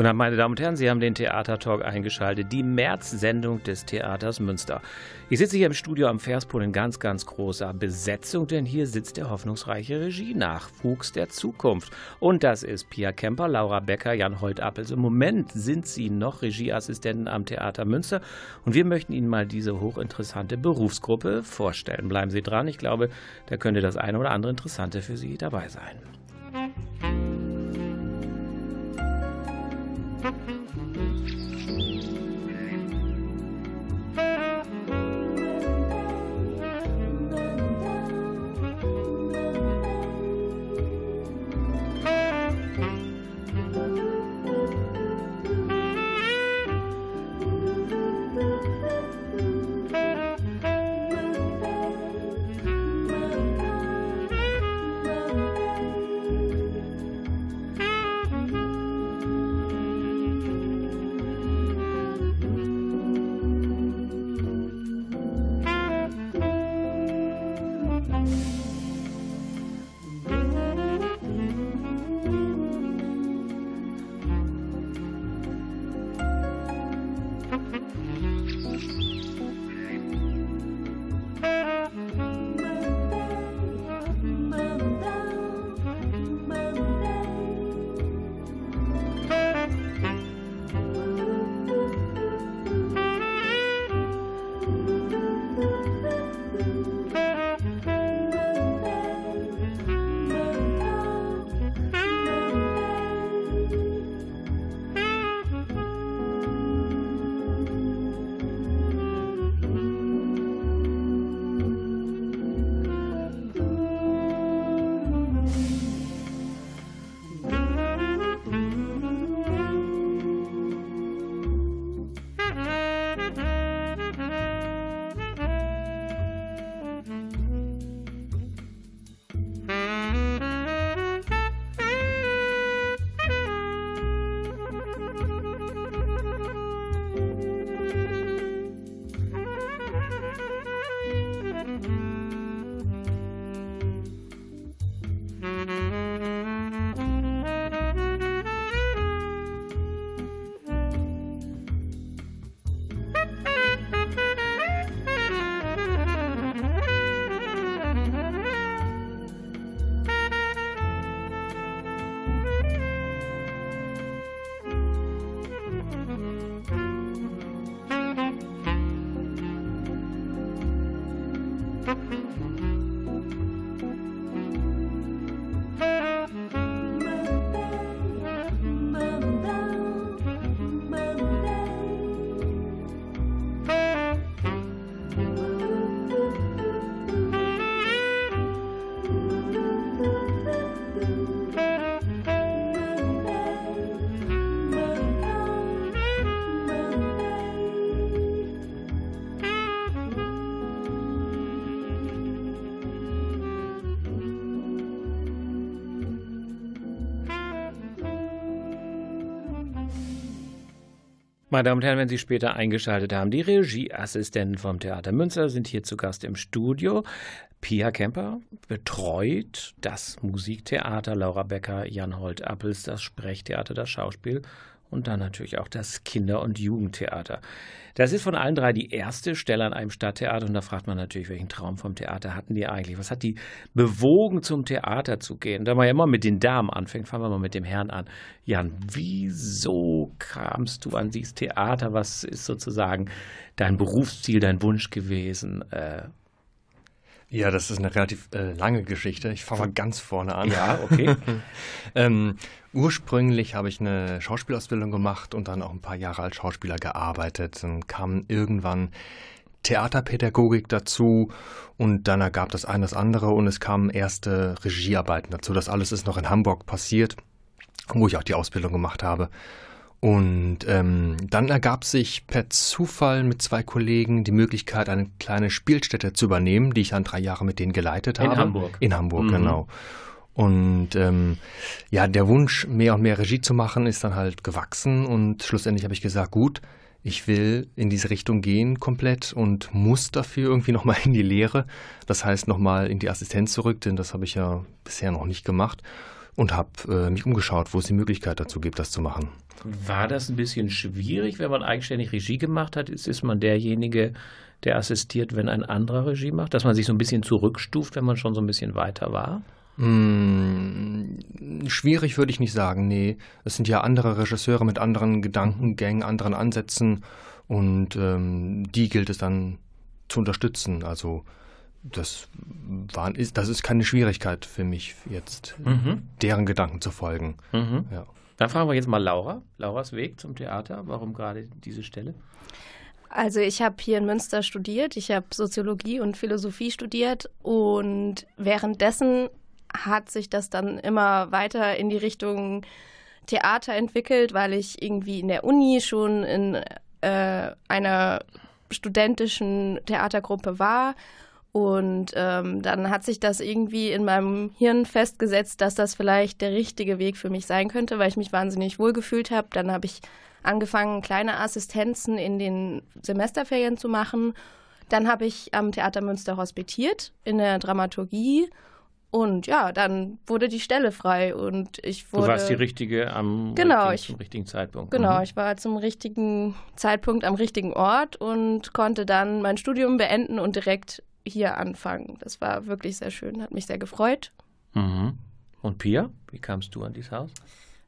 Guten Abend, meine Damen und Herren, Sie haben den Theatertalk eingeschaltet, die März-Sendung des Theaters Münster. Ich sitze hier im Studio am Verspol in ganz, ganz großer Besetzung, denn hier sitzt der hoffnungsreiche Regie-Nachwuchs der Zukunft. Und das ist Pia Kemper, Laura Becker, Jan Holt-Appels. Im Moment sind Sie noch Regieassistenten am Theater Münster und wir möchten Ihnen mal diese hochinteressante Berufsgruppe vorstellen. Bleiben Sie dran, ich glaube, da könnte das eine oder andere Interessante für Sie dabei sein. Thank you. Meine Damen und Herren, wenn Sie später eingeschaltet haben, die Regieassistenten vom Theater Münster sind hier zu Gast im Studio. Pia Kemper betreut das Musiktheater, Laura Becker, Jan Holt-Appels, das Sprechtheater, das Schauspiel und dann natürlich auch das Kinder- und Jugendtheater. Das ist von allen drei die erste Stelle an einem Stadttheater und da fragt man natürlich, welchen Traum vom Theater hatten die eigentlich? Was hat die bewogen, zum Theater zu gehen? Da man ja immer mit den Damen anfängt, fangen wir mal mit dem Herrn an. Jan, wieso kamst du an dieses Theater? Was ist sozusagen dein Berufsziel, dein Wunsch gewesen? Äh, ja, das ist eine relativ äh, lange Geschichte. Ich fange mal ganz vorne an. Ja, okay. ähm, ursprünglich habe ich eine Schauspielausbildung gemacht und dann auch ein paar Jahre als Schauspieler gearbeitet. Dann kam irgendwann Theaterpädagogik dazu und dann ergab das eine das andere und es kamen erste Regiearbeiten dazu. Das alles ist noch in Hamburg passiert, wo ich auch die Ausbildung gemacht habe. Und ähm, dann ergab sich per Zufall mit zwei Kollegen die Möglichkeit, eine kleine Spielstätte zu übernehmen, die ich dann drei Jahre mit denen geleitet habe. In Hamburg. In Hamburg, mhm. genau. Und ähm, ja, der Wunsch, mehr und mehr Regie zu machen, ist dann halt gewachsen und schlussendlich habe ich gesagt, gut, ich will in diese Richtung gehen komplett und muss dafür irgendwie nochmal in die Lehre. Das heißt nochmal in die Assistenz zurück, denn das habe ich ja bisher noch nicht gemacht und habe äh, mich umgeschaut, wo es die Möglichkeit dazu gibt, das zu machen. War das ein bisschen schwierig, wenn man eigenständig Regie gemacht hat? Ist, ist man derjenige, der assistiert, wenn ein anderer Regie macht? Dass man sich so ein bisschen zurückstuft, wenn man schon so ein bisschen weiter war? Hm, schwierig würde ich nicht sagen, nee. Es sind ja andere Regisseure mit anderen Gedankengängen, anderen Ansätzen und ähm, die gilt es dann zu unterstützen. Also das, war, ist, das ist keine Schwierigkeit für mich, jetzt mhm. deren Gedanken zu folgen. Mhm. Ja. Dann fragen wir jetzt mal Laura. Lauras Weg zum Theater. Warum gerade diese Stelle? Also ich habe hier in Münster studiert. Ich habe Soziologie und Philosophie studiert und währenddessen hat sich das dann immer weiter in die Richtung Theater entwickelt, weil ich irgendwie in der Uni schon in äh, einer studentischen Theatergruppe war und ähm, dann hat sich das irgendwie in meinem Hirn festgesetzt, dass das vielleicht der richtige Weg für mich sein könnte, weil ich mich wahnsinnig wohl gefühlt habe. Dann habe ich angefangen, kleine Assistenzen in den Semesterferien zu machen. Dann habe ich am Theater Münster hospitiert in der Dramaturgie. Und ja, dann wurde die Stelle frei und ich wurde. Du warst die richtige am genau, richtigen, ich, zum richtigen Zeitpunkt. Genau, mhm. ich war zum richtigen Zeitpunkt am richtigen Ort und konnte dann mein Studium beenden und direkt hier anfangen. Das war wirklich sehr schön, hat mich sehr gefreut. Mhm. Und Pia, wie kamst du an dieses Haus?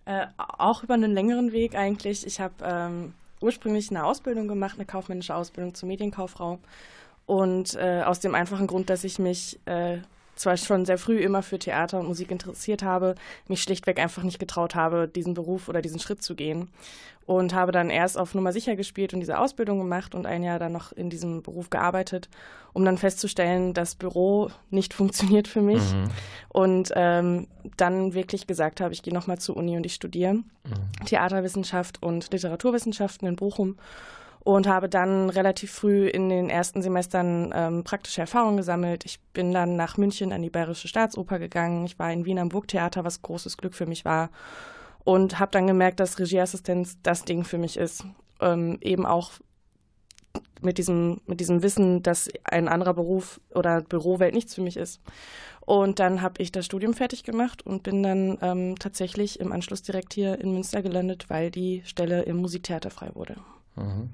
Äh, auch über einen längeren Weg eigentlich. Ich habe ähm, ursprünglich eine Ausbildung gemacht, eine kaufmännische Ausbildung zur Medienkauffrau. Und äh, aus dem einfachen Grund, dass ich mich äh, zwar schon sehr früh immer für Theater und Musik interessiert habe, mich schlichtweg einfach nicht getraut habe, diesen Beruf oder diesen Schritt zu gehen. Und habe dann erst auf Nummer sicher gespielt und diese Ausbildung gemacht und ein Jahr dann noch in diesem Beruf gearbeitet, um dann festzustellen, das Büro nicht funktioniert für mich. Mhm. Und ähm, dann wirklich gesagt habe, ich gehe nochmal zur Uni und ich studiere mhm. Theaterwissenschaft und Literaturwissenschaften in Bochum und habe dann relativ früh in den ersten Semestern ähm, praktische Erfahrungen gesammelt. Ich bin dann nach München an die Bayerische Staatsoper gegangen. Ich war in Wien am Burgtheater, was großes Glück für mich war. Und habe dann gemerkt, dass Regieassistenz das Ding für mich ist. Ähm, eben auch mit diesem, mit diesem Wissen, dass ein anderer Beruf oder Bürowelt nichts für mich ist. Und dann habe ich das Studium fertig gemacht und bin dann ähm, tatsächlich im Anschluss direkt hier in Münster gelandet, weil die Stelle im Musiktheater frei wurde. Mhm.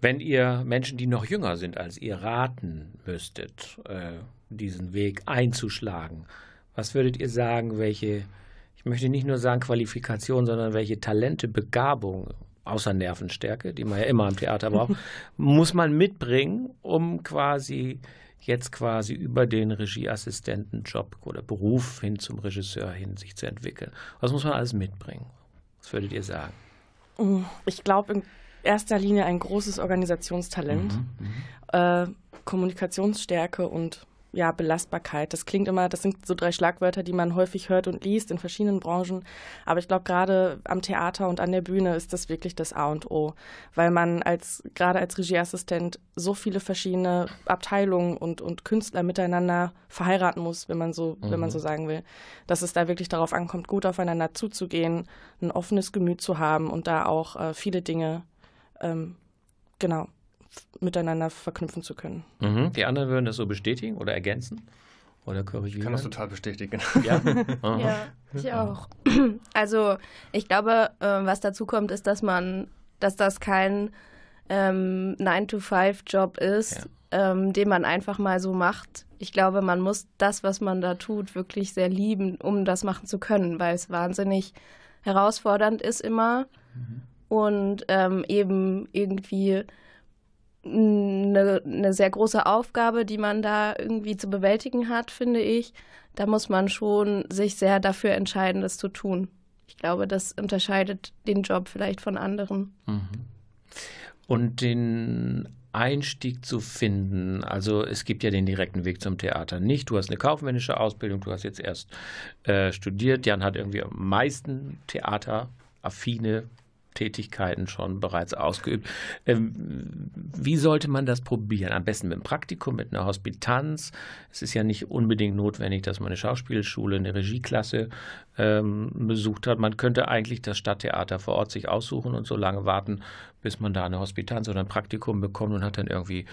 Wenn ihr Menschen, die noch jünger sind als ihr, raten müsstet, äh, diesen Weg einzuschlagen, was würdet ihr sagen, welche, ich möchte nicht nur sagen Qualifikation, sondern welche Talente, Begabung, außer Nervenstärke, die man ja immer im Theater braucht, muss man mitbringen, um quasi jetzt quasi über den Regieassistentenjob oder Beruf hin zum Regisseur hin sich zu entwickeln. Was muss man alles mitbringen? Was würdet ihr sagen? Ich glaube, erster Linie ein großes Organisationstalent, mhm, mhm, äh, Kommunikationsstärke und ja, Belastbarkeit. Das klingt immer, das sind so drei Schlagwörter, die man häufig hört und liest in verschiedenen Branchen. Aber ich glaube, gerade am Theater und an der Bühne ist das wirklich das A und O, weil man als, gerade als Regieassistent so viele verschiedene Abteilungen und, und Künstler miteinander verheiraten muss, wenn man so, mhm. wenn man mhm. so sagen will, dass es da wirklich darauf ankommt, gut aufeinander zuzugehen, ein offenes Gemüt zu haben und da auch äh, viele Dinge ähm, genau miteinander verknüpfen zu können. Mhm. Die anderen würden das so bestätigen oder ergänzen? Oder korrigieren? Ich kann das total bestätigen. Ja, ja ich auch. Also ich glaube, äh, was dazu kommt, ist, dass man, dass das kein ähm, 9-to-5-Job ist, ja. ähm, den man einfach mal so macht. Ich glaube, man muss das, was man da tut, wirklich sehr lieben, um das machen zu können, weil es wahnsinnig herausfordernd ist immer. Mhm und ähm, eben irgendwie eine, eine sehr große Aufgabe, die man da irgendwie zu bewältigen hat, finde ich. Da muss man schon sich sehr dafür entscheiden, das zu tun. Ich glaube, das unterscheidet den Job vielleicht von anderen. Mhm. Und den Einstieg zu finden, also es gibt ja den direkten Weg zum Theater nicht. Du hast eine kaufmännische Ausbildung, du hast jetzt erst äh, studiert. Jan hat irgendwie am meisten theateraffine Tätigkeiten schon bereits ausgeübt. Ähm, wie sollte man das probieren? Am besten mit einem Praktikum, mit einer Hospitanz. Es ist ja nicht unbedingt notwendig, dass man eine Schauspielschule, eine Regieklasse ähm, besucht hat. Man könnte eigentlich das Stadttheater vor Ort sich aussuchen und so lange warten, bis man da eine Hospitanz oder ein Praktikum bekommt und hat dann irgendwie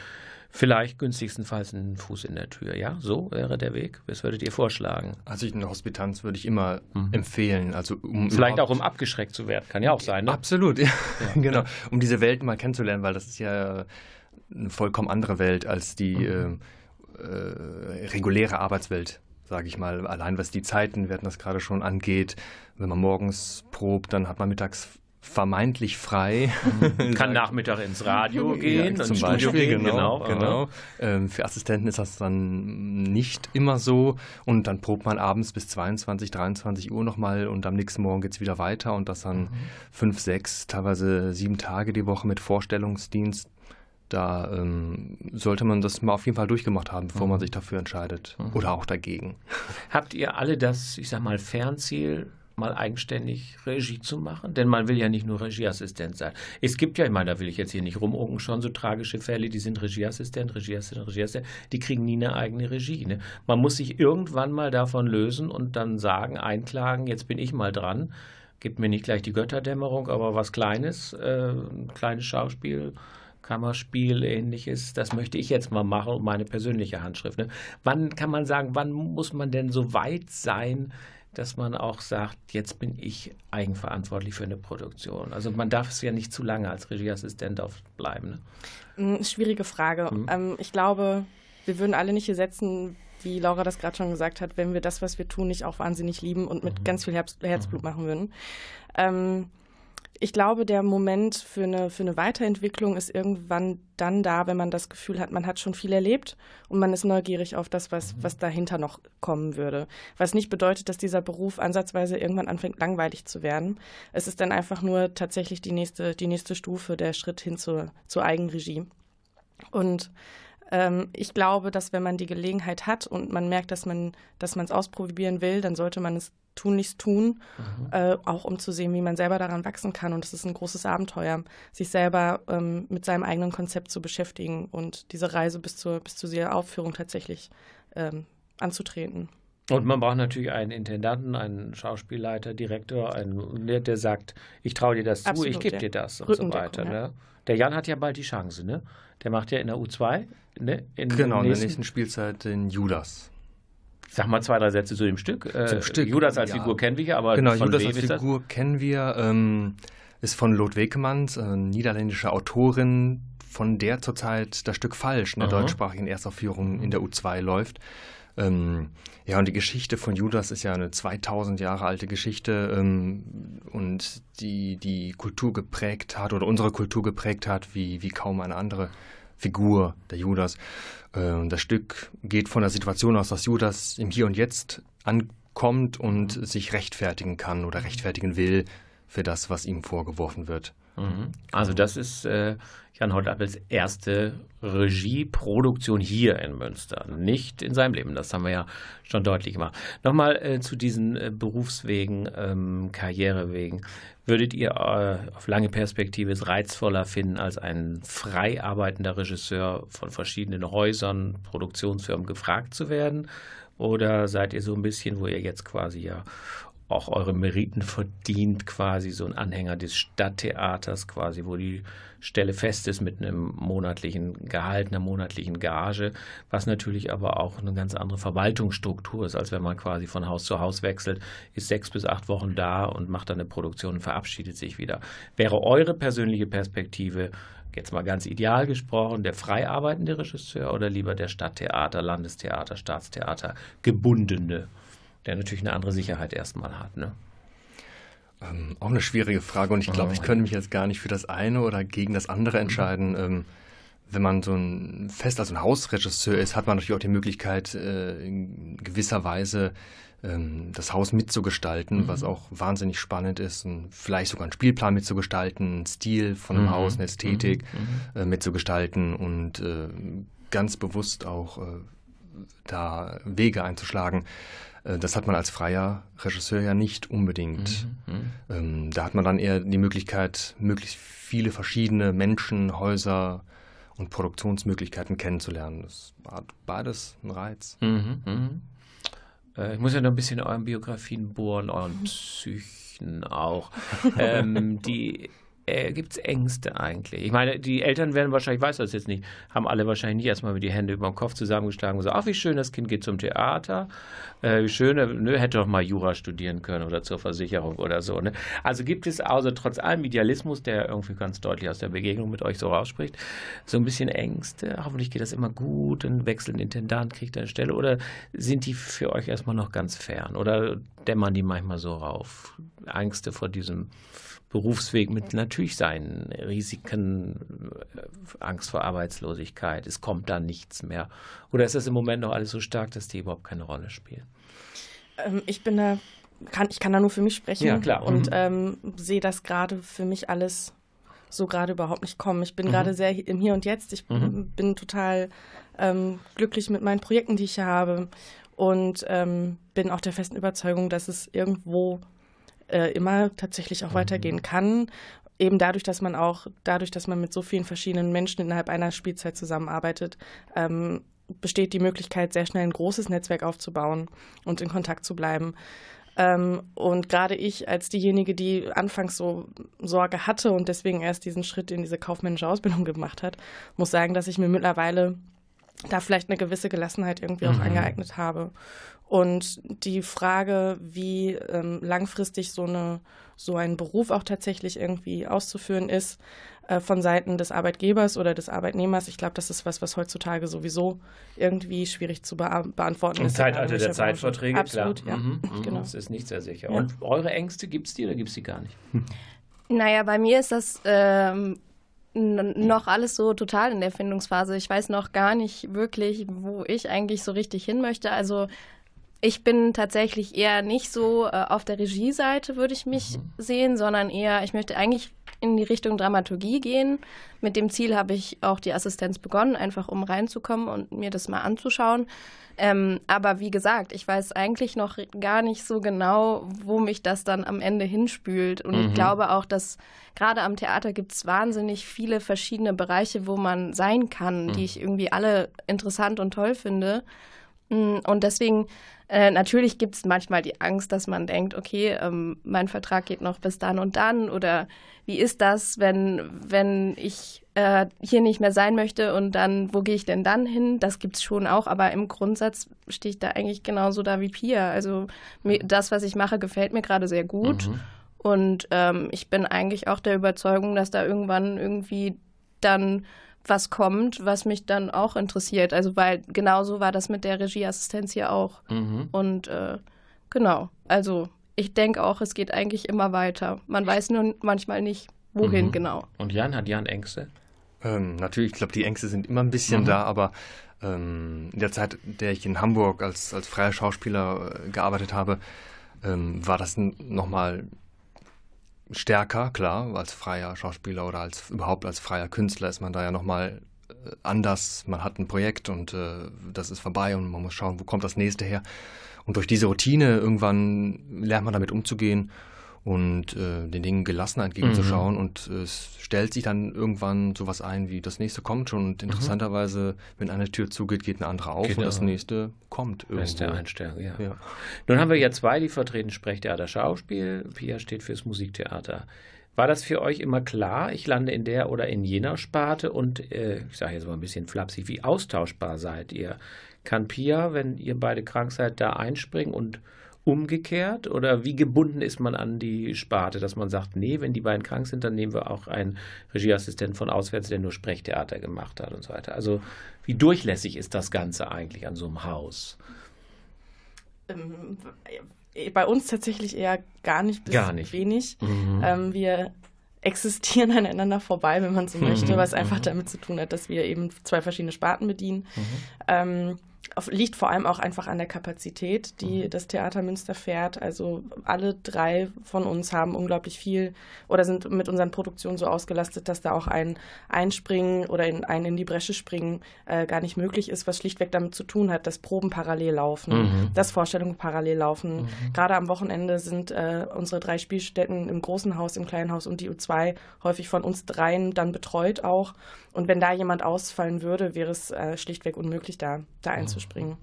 vielleicht günstigstenfalls einen Fuß in der Tür. Ja, so wäre der Weg. Was würdet ihr vorschlagen? Also eine Hospitanz würde ich immer mhm. empfehlen. Also um vielleicht auch um abgeschreckt zu werden, kann ja auch sein. Ne? Absolut, ja. ja. genau. Um diese Welt mal kennenzulernen, weil das ist ja eine vollkommen andere Welt als die mhm. äh, äh, reguläre Arbeitswelt sage ich mal, allein was die Zeiten, wir hatten das gerade schon angeht, wenn man morgens probt, dann hat man mittags vermeintlich frei. Mhm. Kann Nachmittag ins Radio gehen, ja, zum Beispiel, gehen, genau. genau. genau. Ähm, für Assistenten ist das dann nicht immer so und dann probt man abends bis 22, 23 Uhr nochmal und am nächsten Morgen geht es wieder weiter und das dann mhm. fünf, sechs, teilweise sieben Tage die Woche mit Vorstellungsdienst. Da ähm, sollte man das mal auf jeden Fall durchgemacht haben, bevor mhm. man sich dafür entscheidet mhm. oder auch dagegen. Habt ihr alle das, ich sag mal, Fernziel mal eigenständig Regie zu machen? Denn man will ja nicht nur Regieassistent sein. Es gibt ja, ich meine, da will ich jetzt hier nicht rumunken, schon so tragische Fälle, die sind Regieassistent, Regieassistent, Regieassistent, die kriegen nie eine eigene Regie. Ne? Man muss sich irgendwann mal davon lösen und dann sagen, einklagen, jetzt bin ich mal dran. Gibt mir nicht gleich die Götterdämmerung, aber was Kleines, äh, ein kleines Schauspiel. Kammerspiel, ähnliches, das möchte ich jetzt mal machen und meine persönliche Handschrift. Ne? Wann kann man sagen, wann muss man denn so weit sein, dass man auch sagt, jetzt bin ich eigenverantwortlich für eine Produktion. Also man darf es ja nicht zu lange als Regieassistent bleiben. Ne? Mm, schwierige Frage. Mhm. Ähm, ich glaube, wir würden alle nicht hier setzen, wie Laura das gerade schon gesagt hat, wenn wir das, was wir tun, nicht auch wahnsinnig lieben und mit mhm. ganz viel Herzblut mhm. machen würden. Ähm, ich glaube, der Moment für eine, für eine Weiterentwicklung ist irgendwann dann da, wenn man das Gefühl hat, man hat schon viel erlebt und man ist neugierig auf das, was, mhm. was dahinter noch kommen würde. Was nicht bedeutet, dass dieser Beruf ansatzweise irgendwann anfängt, langweilig zu werden. Es ist dann einfach nur tatsächlich die nächste, die nächste Stufe, der Schritt hin zur, zur Eigenregie. Und ähm, ich glaube, dass wenn man die Gelegenheit hat und man merkt, dass man dass es ausprobieren will, dann sollte man es tunlichst tun, mhm. äh, auch um zu sehen, wie man selber daran wachsen kann. Und es ist ein großes Abenteuer, sich selber ähm, mit seinem eigenen Konzept zu beschäftigen und diese Reise bis zur, bis zu dieser Aufführung tatsächlich ähm, anzutreten. Und man braucht natürlich einen Intendanten, einen Schauspielleiter, Direktor, einen, der sagt, ich traue dir das Absolut, zu, ich gebe ja. dir das und so weiter. Ja. Ne? Der Jan hat ja bald die Chance, ne? Der macht ja in der U2, ne? In genau, in der nächsten Spielzeit den Judas. Sag mal zwei, drei Sätze zu dem Stück. Zum äh, Stück. Judas als ja. Figur kennen wir ja, aber genau, Judas als Figur kennen wir. Ähm, ist von Lot Wekemanns, äh, niederländische Autorin, von der zurzeit das Stück Falsch in der Aha. deutschsprachigen Erstaufführung in der U2 läuft. Ähm, ja, und die Geschichte von Judas ist ja eine 2000 Jahre alte Geschichte ähm, und die die Kultur geprägt hat oder unsere Kultur geprägt hat, wie, wie kaum eine andere Figur, der Judas. Äh, das Stück geht von der Situation aus, dass Judas im Hier und Jetzt ankommt und sich rechtfertigen kann oder rechtfertigen will für das, was ihm vorgeworfen wird. Mhm. Also das ist äh, Jan Holtappels erste Regieproduktion hier in Münster, nicht in seinem Leben. Das haben wir ja schon deutlich gemacht. Nochmal äh, zu diesen äh, Berufswegen, ähm, Karrierewegen. Würdet ihr äh, auf lange Perspektive es reizvoller finden, als ein frei arbeitender Regisseur von verschiedenen Häusern, Produktionsfirmen gefragt zu werden? Oder seid ihr so ein bisschen, wo ihr jetzt quasi ja auch eure Meriten verdient, quasi so ein Anhänger des Stadttheaters, quasi, wo die Stelle fest ist mit einem monatlichen Gehalt, einer monatlichen Gage, was natürlich aber auch eine ganz andere Verwaltungsstruktur ist, als wenn man quasi von Haus zu Haus wechselt, ist sechs bis acht Wochen da und macht dann eine Produktion und verabschiedet sich wieder. Wäre eure persönliche Perspektive jetzt mal ganz ideal gesprochen, der frei arbeitende Regisseur oder lieber der Stadttheater, Landestheater, Staatstheater gebundene? Der natürlich eine andere Sicherheit erstmal hat. Ne? Ähm, auch eine schwierige Frage und ich glaube, oh. ich könnte mich jetzt gar nicht für das eine oder gegen das andere mhm. entscheiden. Ähm, wenn man so ein fest als ein Hausregisseur ist, hat man natürlich auch die Möglichkeit, äh, in gewisser Weise ähm, das Haus mitzugestalten, mhm. was auch wahnsinnig spannend ist und vielleicht sogar einen Spielplan mitzugestalten, einen Stil von einem mhm. Haus, eine Ästhetik mhm. mhm. äh, mitzugestalten und äh, ganz bewusst auch äh, da Wege einzuschlagen. Äh, das hat man als freier Regisseur ja nicht unbedingt. Mhm, mhm. Ähm, da hat man dann eher die Möglichkeit, möglichst viele verschiedene Menschen, Häuser und Produktionsmöglichkeiten kennenzulernen. Das hat beides einen Reiz. Mhm, mhm. Äh, ich muss ja noch ein bisschen in euren Biografien bohren, euren Psychen auch. ähm, die äh, gibt es Ängste eigentlich? Ich meine, die Eltern werden wahrscheinlich, ich weiß das jetzt nicht, haben alle wahrscheinlich nicht erstmal mit die Hände über den Kopf zusammengeschlagen und gesagt, ach, wie schön, das Kind geht zum Theater, äh, wie schön, nö, hätte doch mal Jura studieren können oder zur Versicherung oder so. Ne? Also gibt es also trotz allem Idealismus, der irgendwie ganz deutlich aus der Begegnung mit euch so rausspricht, so ein bisschen Ängste, hoffentlich geht das immer gut, ein wechselnder Intendant kriegt eine Stelle oder sind die für euch erstmal noch ganz fern oder dämmern die manchmal so rauf? Ängste vor diesem Berufsweg mit natürlich seinen Risiken, äh, Angst vor Arbeitslosigkeit, es kommt da nichts mehr. Oder ist das im Moment noch alles so stark, dass die überhaupt keine Rolle spielen? Ähm, ich bin da, kann, ich kann da nur für mich sprechen ja, klar. und mhm. ähm, sehe das gerade für mich alles so gerade überhaupt nicht kommen. Ich bin mhm. gerade sehr im Hier und Jetzt. Ich mhm. bin total ähm, glücklich mit meinen Projekten, die ich hier habe und ähm, bin auch der festen Überzeugung, dass es irgendwo äh, immer tatsächlich auch mhm. weitergehen kann. Eben dadurch, dass man auch, dadurch, dass man mit so vielen verschiedenen Menschen innerhalb einer Spielzeit zusammenarbeitet, ähm, besteht die Möglichkeit, sehr schnell ein großes Netzwerk aufzubauen und in Kontakt zu bleiben. Ähm, und gerade ich als diejenige, die anfangs so Sorge hatte und deswegen erst diesen Schritt in diese kaufmännische Ausbildung gemacht hat, muss sagen, dass ich mir mittlerweile da vielleicht eine gewisse Gelassenheit irgendwie mhm. auch angeeignet habe. Und die Frage, wie ähm, langfristig so, eine, so ein Beruf auch tatsächlich irgendwie auszuführen ist, äh, von Seiten des Arbeitgebers oder des Arbeitnehmers, ich glaube, das ist was, was heutzutage sowieso irgendwie schwierig zu be beantworten Im ist. Im Zeitalter der Zeitverträge, Absolut, klar. ja. Mhm, mhm, genau. Das ist nicht sehr sicher. Ja. Und eure Ängste gibt es die oder gibt es die gar nicht? Naja, bei mir ist das ähm, noch alles so total in der Findungsphase. Ich weiß noch gar nicht wirklich, wo ich eigentlich so richtig hin möchte. Also ich bin tatsächlich eher nicht so äh, auf der Regieseite, würde ich mich mhm. sehen, sondern eher, ich möchte eigentlich in die Richtung Dramaturgie gehen. Mit dem Ziel habe ich auch die Assistenz begonnen, einfach um reinzukommen und mir das mal anzuschauen. Ähm, aber wie gesagt, ich weiß eigentlich noch gar nicht so genau, wo mich das dann am Ende hinspült. Und mhm. ich glaube auch, dass gerade am Theater gibt es wahnsinnig viele verschiedene Bereiche, wo man sein kann, mhm. die ich irgendwie alle interessant und toll finde. Mm, und deswegen äh, natürlich gibt es manchmal die Angst, dass man denkt, okay, ähm, mein Vertrag geht noch bis dann und dann oder wie ist das, wenn, wenn ich äh, hier nicht mehr sein möchte und dann, wo gehe ich denn dann hin? Das gibt es schon auch, aber im Grundsatz stehe ich da eigentlich genauso da wie Pia. Also mir, das, was ich mache, gefällt mir gerade sehr gut. Mhm. Und ähm, ich bin eigentlich auch der Überzeugung, dass da irgendwann irgendwie dann was kommt, was mich dann auch interessiert. Also weil genauso war das mit der Regieassistenz hier auch. Mhm. Und äh, genau, also ich denke auch, es geht eigentlich immer weiter. Man weiß nur manchmal nicht, wohin mhm. genau. Und Jan, hat Jan Ängste? Ähm, natürlich, ich glaube, die Ängste sind immer ein bisschen mhm. da, aber ähm, in der Zeit, in der ich in Hamburg als, als freier Schauspieler äh, gearbeitet habe, ähm, war das nochmal stärker, klar, als freier Schauspieler oder als überhaupt als freier Künstler ist man da ja nochmal äh, anders. Man hat ein Projekt und äh, das ist vorbei und man muss schauen, wo kommt das nächste her. Und durch diese Routine irgendwann lernt man damit umzugehen und äh, den Dingen gelassen entgegenzuschauen. Mhm. Und äh, es stellt sich dann irgendwann sowas ein, wie das nächste kommt schon. Und mhm. interessanterweise, wenn eine Tür zugeht, geht eine andere auf genau. und das nächste kommt irgendwo. Beste Einstellung, ja. ja. Nun haben wir ja zwei, die vertreten Sprechtheater Schauspiel. Pia steht fürs Musiktheater. War das für euch immer klar, ich lande in der oder in jener Sparte und äh, ich sage jetzt mal ein bisschen flapsig, wie austauschbar seid ihr? Kann Pia, wenn ihr beide krank seid, da einspringen und umgekehrt? Oder wie gebunden ist man an die Sparte, dass man sagt, nee, wenn die beiden krank sind, dann nehmen wir auch einen Regieassistenten von auswärts, der nur Sprechtheater gemacht hat und so weiter. Also wie durchlässig ist das Ganze eigentlich an so einem Haus? Ähm, bei uns tatsächlich eher gar nicht bis gar nicht. wenig. Mhm. Ähm, wir existieren aneinander vorbei, wenn man so möchte, mhm. was einfach mhm. damit zu tun hat, dass wir eben zwei verschiedene Sparten bedienen. Mhm. Ähm, liegt vor allem auch einfach an der Kapazität, die mhm. das Theater Münster fährt. Also alle drei von uns haben unglaublich viel oder sind mit unseren Produktionen so ausgelastet, dass da auch ein Einspringen oder in, ein in die Bresche springen äh, gar nicht möglich ist, was schlichtweg damit zu tun hat, dass Proben parallel laufen, mhm. dass Vorstellungen parallel laufen. Mhm. Gerade am Wochenende sind äh, unsere drei Spielstätten im großen Haus, im kleinen Haus und die U2 häufig von uns dreien dann betreut auch. Und wenn da jemand ausfallen würde, wäre es äh, schlichtweg unmöglich, da, da einzuspringen.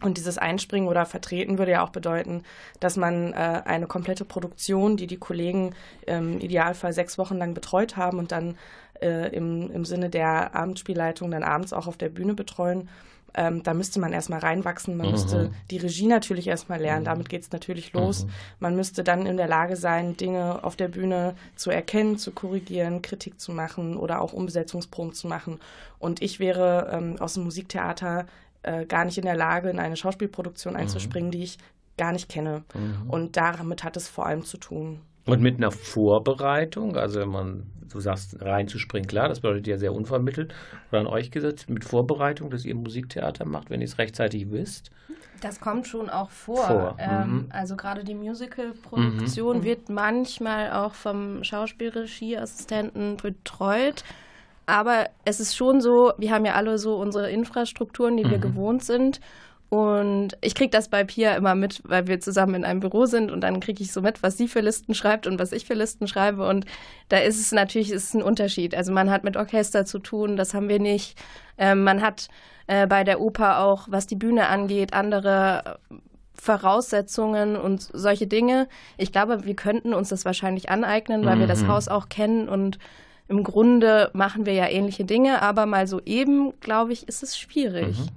Und dieses Einspringen oder Vertreten würde ja auch bedeuten, dass man äh, eine komplette Produktion, die die Kollegen im Idealfall sechs Wochen lang betreut haben und dann äh, im, im Sinne der Abendspielleitung dann abends auch auf der Bühne betreuen, ähm, da müsste man erstmal reinwachsen, man mhm. müsste die Regie natürlich erstmal lernen, mhm. damit geht es natürlich los. Mhm. Man müsste dann in der Lage sein, Dinge auf der Bühne zu erkennen, zu korrigieren, Kritik zu machen oder auch Umbesetzungsproben zu machen. Und ich wäre ähm, aus dem Musiktheater äh, gar nicht in der Lage, in eine Schauspielproduktion mhm. einzuspringen, die ich gar nicht kenne. Mhm. Und damit hat es vor allem zu tun. Und mit einer Vorbereitung, also wenn man, du sagst, reinzuspringen, klar, das bedeutet ja sehr unvermittelt, oder an euch gesetzt, mit Vorbereitung, dass ihr Musiktheater macht, wenn ihr es rechtzeitig wisst? Das kommt schon auch vor. vor. Ähm, mhm. Also gerade die Musical-Produktion mhm. wird manchmal auch vom Schauspielregieassistenten betreut. Aber es ist schon so, wir haben ja alle so unsere Infrastrukturen, die wir mhm. gewohnt sind. Und ich kriege das bei Pia immer mit, weil wir zusammen in einem Büro sind und dann kriege ich so mit, was sie für Listen schreibt und was ich für Listen schreibe. Und da ist es natürlich ist ein Unterschied. Also man hat mit Orchester zu tun, das haben wir nicht. Ähm, man hat äh, bei der Oper auch, was die Bühne angeht, andere Voraussetzungen und solche Dinge. Ich glaube, wir könnten uns das wahrscheinlich aneignen, weil mhm. wir das mhm. Haus auch kennen und im Grunde machen wir ja ähnliche Dinge, aber mal so eben, glaube ich, ist es schwierig. Mhm.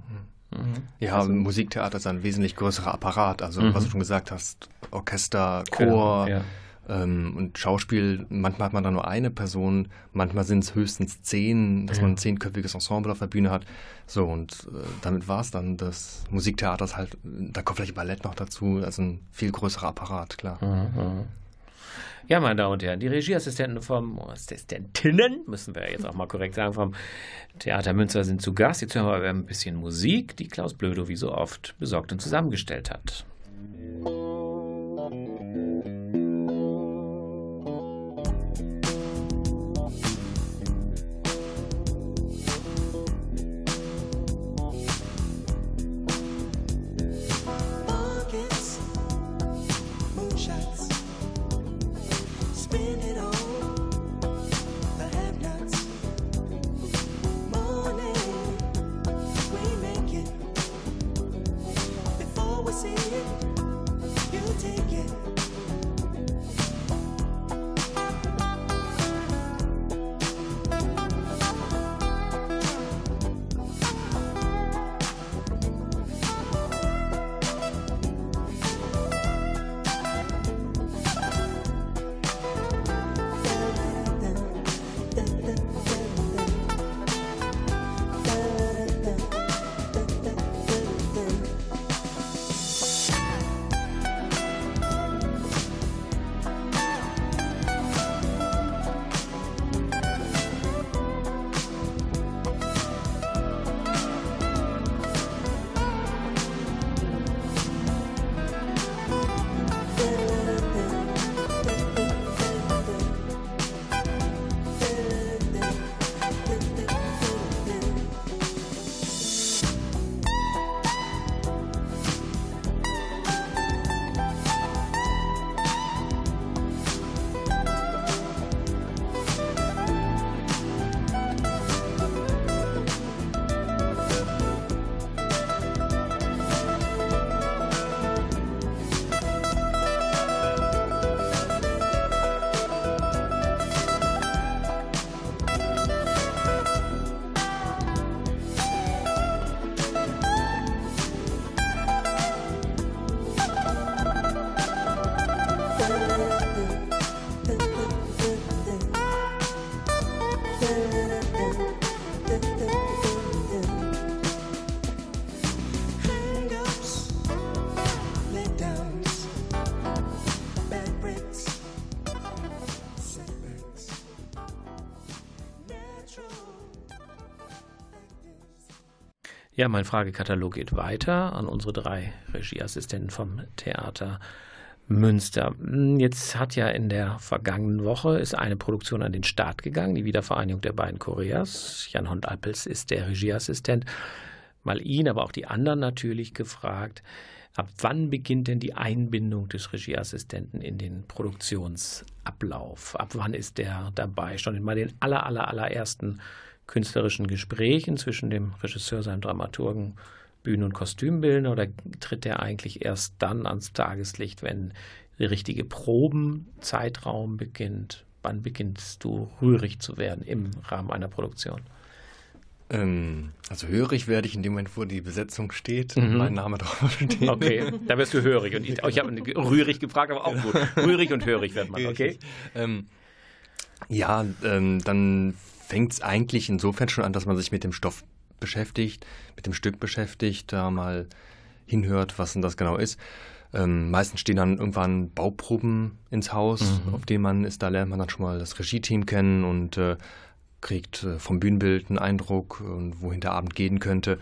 Mhm. Ja, also, Musiktheater ist ein wesentlich größerer Apparat. Also, mhm. was du schon gesagt hast, Orchester, Chor genau, ja. ähm, und Schauspiel. Manchmal hat man da nur eine Person, manchmal sind es höchstens zehn, dass ja. man ein zehnköpfiges Ensemble auf der Bühne hat. So, und äh, damit war es dann. Das Musiktheater ist halt, da kommt vielleicht Ballett noch dazu, also ein viel größerer Apparat, klar. Mhm. Ja, meine Damen und Herren, die Regieassistenten vom Assistentinnen, müssen wir jetzt auch mal korrekt sagen, vom Theater Münster sind zu Gast. Jetzt hören wir ein bisschen Musik, die Klaus Blödo wie so oft besorgt und zusammengestellt hat. Ja, mein Fragekatalog geht weiter an unsere drei Regieassistenten vom Theater Münster. Hm, jetzt hat ja in der vergangenen Woche ist eine Produktion an den Start gegangen, die Wiedervereinigung der beiden Koreas. Jan Hond Appels ist der Regieassistent. Mal ihn, aber auch die anderen natürlich gefragt. Ab wann beginnt denn die Einbindung des Regieassistenten in den Produktionsablauf? Ab wann ist der dabei? Schon in mal den aller, aller, allerersten künstlerischen Gesprächen zwischen dem Regisseur, seinem Dramaturgen, Bühnen- und Kostümbildner oder tritt der eigentlich erst dann ans Tageslicht, wenn der richtige Probenzeitraum beginnt? Wann beginnst du rührig zu werden im Rahmen einer Produktion? Ähm, also hörig werde ich in dem Moment, wo die Besetzung steht, mhm. mein Name drauf steht. Okay, da wirst du hörig. Und ich, ich habe rührig gefragt, aber auch gut. Rührig und hörig wird man, okay? Ähm, ja, ähm, dann fängt es eigentlich insofern schon an, dass man sich mit dem Stoff beschäftigt, mit dem Stück beschäftigt, da mal hinhört, was denn das genau ist. Ähm, meistens stehen dann irgendwann Bauproben ins Haus, mhm. auf denen man ist. Da lernt man dann schon mal das Regie-Team kennen und äh, kriegt äh, vom Bühnenbild einen Eindruck, äh, wohin der Abend gehen könnte.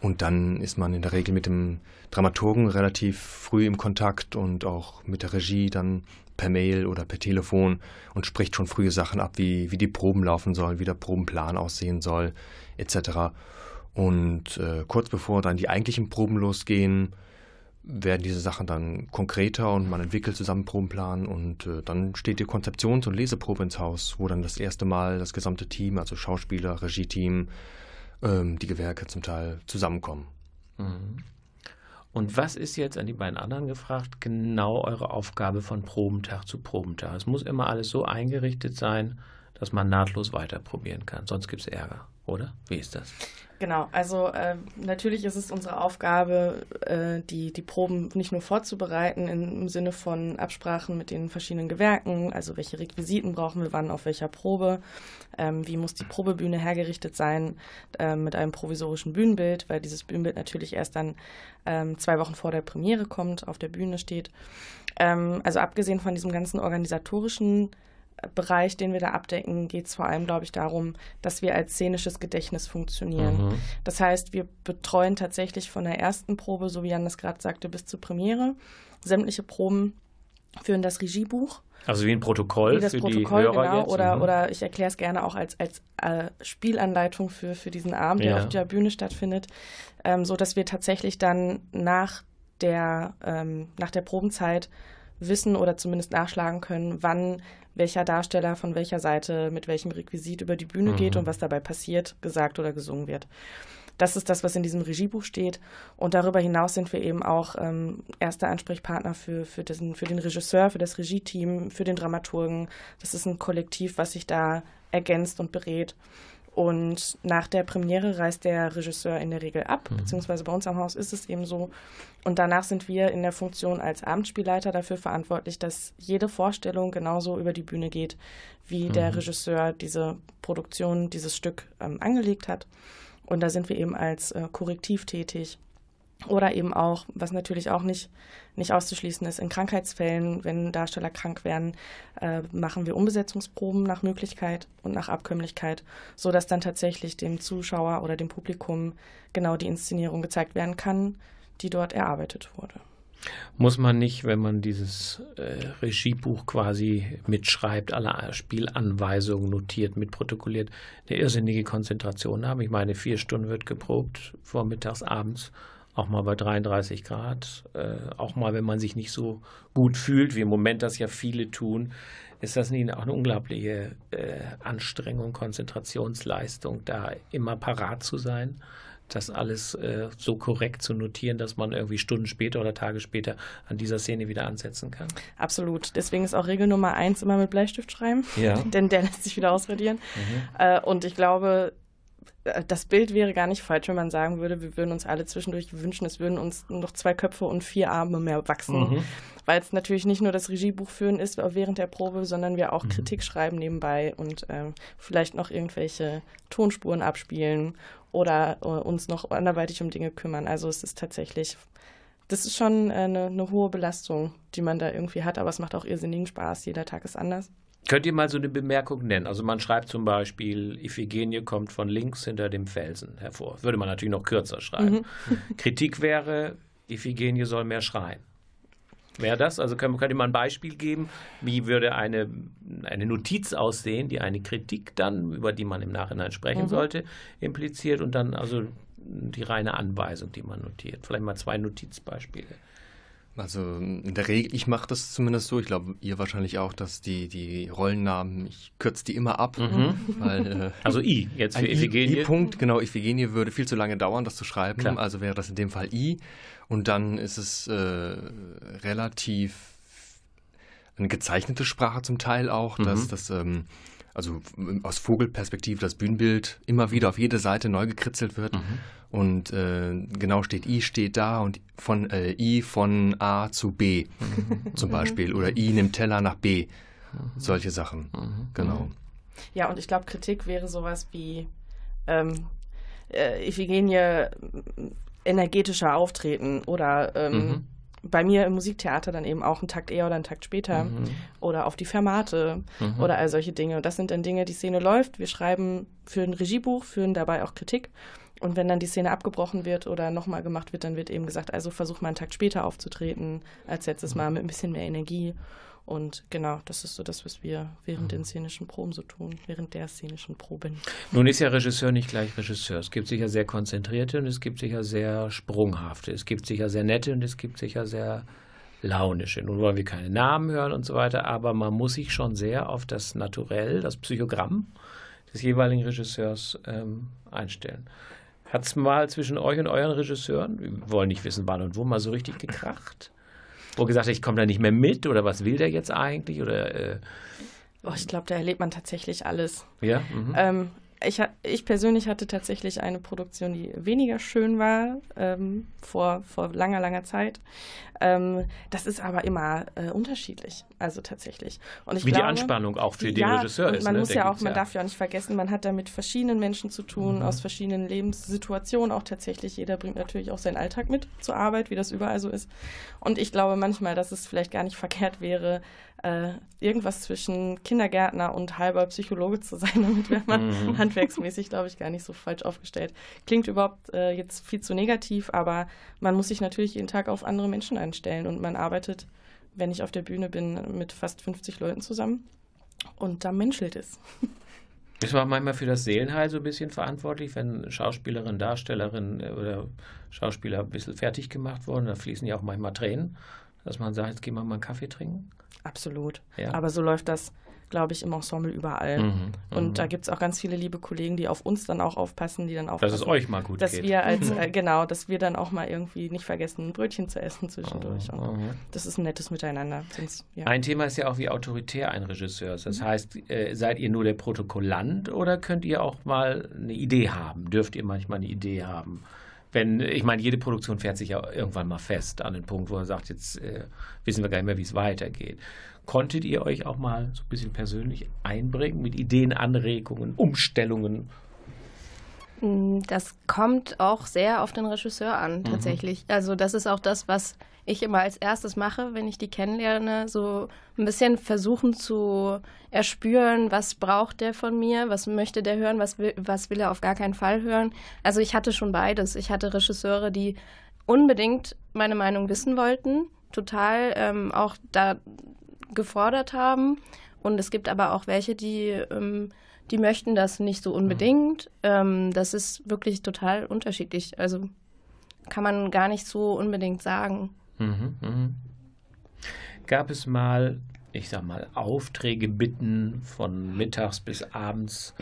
Und dann ist man in der Regel mit dem Dramaturgen relativ früh im Kontakt und auch mit der Regie dann per Mail oder per Telefon und spricht schon frühe Sachen ab, wie, wie die Proben laufen sollen, wie der Probenplan aussehen soll, etc. Und äh, kurz bevor dann die eigentlichen Proben losgehen, werden diese Sachen dann konkreter und man entwickelt zusammen Probenplan und äh, dann steht die Konzeptions- und Leseprobe ins Haus, wo dann das erste Mal das gesamte Team, also Schauspieler, Regie-Team, ähm, die Gewerke zum Teil zusammenkommen. Mhm. Und was ist jetzt an die beiden anderen gefragt, genau eure Aufgabe von Probentag zu Probentag? Es muss immer alles so eingerichtet sein, dass man nahtlos weiterprobieren kann. Sonst gibt es Ärger, oder? Wie ist das? Genau, also äh, natürlich ist es unsere Aufgabe, äh, die, die Proben nicht nur vorzubereiten im Sinne von Absprachen mit den verschiedenen Gewerken, also welche Requisiten brauchen wir wann auf welcher Probe, ähm, wie muss die Probebühne hergerichtet sein äh, mit einem provisorischen Bühnenbild, weil dieses Bühnenbild natürlich erst dann ähm, zwei Wochen vor der Premiere kommt, auf der Bühne steht. Ähm, also abgesehen von diesem ganzen organisatorischen Bereich, den wir da abdecken, geht es vor allem, glaube ich, darum, dass wir als szenisches Gedächtnis funktionieren. Mhm. Das heißt, wir betreuen tatsächlich von der ersten Probe, so wie Jan das gerade sagte, bis zur Premiere. Sämtliche Proben führen das Regiebuch. Also wie ein Protokoll wie das für Protokoll, die Hörer genau. Jetzt. Oder, mhm. oder ich erkläre es gerne auch als, als äh, Spielanleitung für, für diesen Abend, der auf der Bühne stattfindet, ähm, so dass wir tatsächlich dann nach der, ähm, nach der Probenzeit wissen oder zumindest nachschlagen können, wann welcher Darsteller von welcher Seite mit welchem Requisit über die Bühne mhm. geht und was dabei passiert, gesagt oder gesungen wird. Das ist das, was in diesem Regiebuch steht. Und darüber hinaus sind wir eben auch ähm, erster Ansprechpartner für, für, diesen, für den Regisseur, für das Regieteam, für den Dramaturgen. Das ist ein Kollektiv, was sich da ergänzt und berät. Und nach der Premiere reist der Regisseur in der Regel ab, mhm. beziehungsweise bei uns am Haus ist es eben so. Und danach sind wir in der Funktion als Abendspielleiter dafür verantwortlich, dass jede Vorstellung genauso über die Bühne geht, wie mhm. der Regisseur diese Produktion, dieses Stück ähm, angelegt hat. Und da sind wir eben als äh, Korrektiv tätig oder eben auch, was natürlich auch nicht, nicht auszuschließen ist, in Krankheitsfällen, wenn Darsteller krank werden, äh, machen wir Umbesetzungsproben nach Möglichkeit und nach Abkömmlichkeit, sodass dann tatsächlich dem Zuschauer oder dem Publikum genau die Inszenierung gezeigt werden kann, die dort erarbeitet wurde. Muss man nicht, wenn man dieses äh, Regiebuch quasi mitschreibt, alle Spielanweisungen notiert, mitprotokolliert, eine irrsinnige Konzentration haben? Ich meine, vier Stunden wird geprobt, vormittags, abends auch mal bei 33 Grad, äh, auch mal, wenn man sich nicht so gut fühlt, wie im Moment das ja viele tun, ist das nicht auch eine unglaubliche äh, Anstrengung, Konzentrationsleistung, da immer parat zu sein, das alles äh, so korrekt zu notieren, dass man irgendwie Stunden später oder Tage später an dieser Szene wieder ansetzen kann. Absolut. Deswegen ist auch Regel Nummer eins immer mit Bleistift schreiben, ja. denn der lässt sich wieder ausradieren. Mhm. Äh, und ich glaube, das Bild wäre gar nicht falsch, wenn man sagen würde, wir würden uns alle zwischendurch wünschen, es würden uns noch zwei Köpfe und vier Arme mehr wachsen. Mhm. Weil es natürlich nicht nur das Regiebuch führen ist während der Probe, sondern wir auch mhm. Kritik schreiben nebenbei und äh, vielleicht noch irgendwelche Tonspuren abspielen oder uh, uns noch anderweitig um Dinge kümmern. Also es ist tatsächlich, das ist schon eine, eine hohe Belastung, die man da irgendwie hat, aber es macht auch irrsinnigen Spaß. Jeder Tag ist anders. Könnt ihr mal so eine Bemerkung nennen? Also man schreibt zum Beispiel, Iphigenie kommt von links hinter dem Felsen hervor. Würde man natürlich noch kürzer schreiben. Mhm. Kritik wäre, Iphigenie soll mehr schreien. Wäre das? Also könnt, könnt ihr mal ein Beispiel geben, wie würde eine, eine Notiz aussehen, die eine Kritik dann, über die man im Nachhinein sprechen mhm. sollte, impliziert und dann also die reine Anweisung, die man notiert. Vielleicht mal zwei Notizbeispiele. Also in der Regel, ich mache das zumindest so, ich glaube, ihr wahrscheinlich auch, dass die, die Rollennamen, ich kürze die immer ab. Mhm. Weil, äh, also I, jetzt für Iphigenie. I-Punkt, genau, Iphigenie würde viel zu lange dauern, das zu schreiben. Klar. Also wäre das in dem Fall I. Und dann ist es äh, relativ eine gezeichnete Sprache zum Teil auch, mhm. dass das ähm, also aus Vogelperspektive das Bühnenbild immer wieder auf jede Seite neu gekritzelt wird. Mhm. Und äh, genau steht I steht da und von äh, I von A zu B mhm. zum Beispiel. Oder I nimmt Teller nach B. Mhm. Solche Sachen. Mhm. Genau. Ja, und ich glaube, Kritik wäre sowas wie ähm, äh, Iphigenie energetischer auftreten oder ähm, mhm bei mir im Musiktheater dann eben auch einen Takt eher oder einen Takt später mhm. oder auf die Fermate mhm. oder all solche Dinge. Und das sind dann Dinge, die Szene läuft. Wir schreiben für ein Regiebuch, führen dabei auch Kritik. Und wenn dann die Szene abgebrochen wird oder nochmal gemacht wird, dann wird eben gesagt, also versuch mal einen Takt später aufzutreten als letztes Mal mit ein bisschen mehr Energie. Und genau, das ist so das, was wir während mhm. den szenischen Proben so tun, während der szenischen Proben. Nun ist ja Regisseur nicht gleich Regisseur. Es gibt sicher sehr konzentrierte und es gibt sicher sehr sprunghafte. Es gibt sicher sehr nette und es gibt sicher sehr launische. Nun wollen wir keine Namen hören und so weiter, aber man muss sich schon sehr auf das Naturell, das Psychogramm des jeweiligen Regisseurs ähm, einstellen. Hat es mal zwischen euch und euren Regisseuren, wir wollen nicht wissen, wann und wo, mal so richtig gekracht? wo gesagt ich komme da nicht mehr mit oder was will der jetzt eigentlich? Oder, äh oh, ich glaube, da erlebt man tatsächlich alles. Ja. Mhm. Ähm, ich, ich, persönlich hatte tatsächlich eine Produktion, die weniger schön war, ähm, vor, vor langer, langer Zeit. Ähm, das ist aber immer äh, unterschiedlich, also tatsächlich. Und ich Wie glaube, die Anspannung auch für den Regisseur ist. Man ne? muss ja auch, man ja. darf ja auch nicht vergessen, man hat da mit verschiedenen Menschen zu tun, mhm. aus verschiedenen Lebenssituationen auch tatsächlich. Jeder bringt natürlich auch seinen Alltag mit zur Arbeit, wie das überall so ist. Und ich glaube manchmal, dass es vielleicht gar nicht verkehrt wäre, äh, irgendwas zwischen Kindergärtner und halber Psychologe zu sein. Damit wäre man mhm. handwerksmäßig, glaube ich, gar nicht so falsch aufgestellt. Klingt überhaupt äh, jetzt viel zu negativ, aber man muss sich natürlich jeden Tag auf andere Menschen ein anstellen und man arbeitet, wenn ich auf der Bühne bin, mit fast 50 Leuten zusammen und da menschelt es. Ist man manchmal für das Seelenheil so ein bisschen verantwortlich, wenn Schauspielerin, Darstellerin äh, oder Schauspieler ein bisschen fertig gemacht wurden? Da fließen ja auch manchmal Tränen, dass man sagt, jetzt gehen wir mal einen Kaffee trinken. Absolut. Ja. Aber so läuft das glaube ich, im Ensemble überall. Mhm, und mhm. da gibt es auch ganz viele liebe Kollegen, die auf uns dann auch aufpassen, die dann aufpassen. Dass es euch mal gut dass geht. Wir als, äh, genau, dass wir dann auch mal irgendwie nicht vergessen, ein Brötchen zu essen zwischendurch. Oh, oh, das ist ein nettes Miteinander. Ja. Ein Thema ist ja auch, wie autoritär ein Regisseur ist. Das mhm. heißt, äh, seid ihr nur der Protokollant oder könnt ihr auch mal eine Idee haben? Dürft ihr manchmal eine Idee haben? Wenn, ich meine, jede Produktion fährt sich ja irgendwann mal fest an den Punkt, wo er sagt, jetzt äh, wissen wir gar nicht mehr, wie es weitergeht. Konntet ihr euch auch mal so ein bisschen persönlich einbringen mit Ideen, Anregungen, Umstellungen? Mm, das kommt auch sehr auf den Regisseur an, mhm. tatsächlich. Mhm. Also, das ist auch das, was ich immer als erstes mache, wenn ich die kennenlerne, so ein bisschen versuchen zu erspüren, was braucht der von mir, was möchte der hören, was will, was will er auf gar keinen Fall hören. Also ich hatte schon beides. Ich hatte Regisseure, die unbedingt meine Meinung wissen wollten, total ähm, auch da gefordert haben. Und es gibt aber auch welche, die, ähm, die möchten das nicht so unbedingt. Mhm. Ähm, das ist wirklich total unterschiedlich. Also kann man gar nicht so unbedingt sagen. Mhm, mh. Gab es mal, ich sag mal, Aufträge, Bitten von mittags bis abends,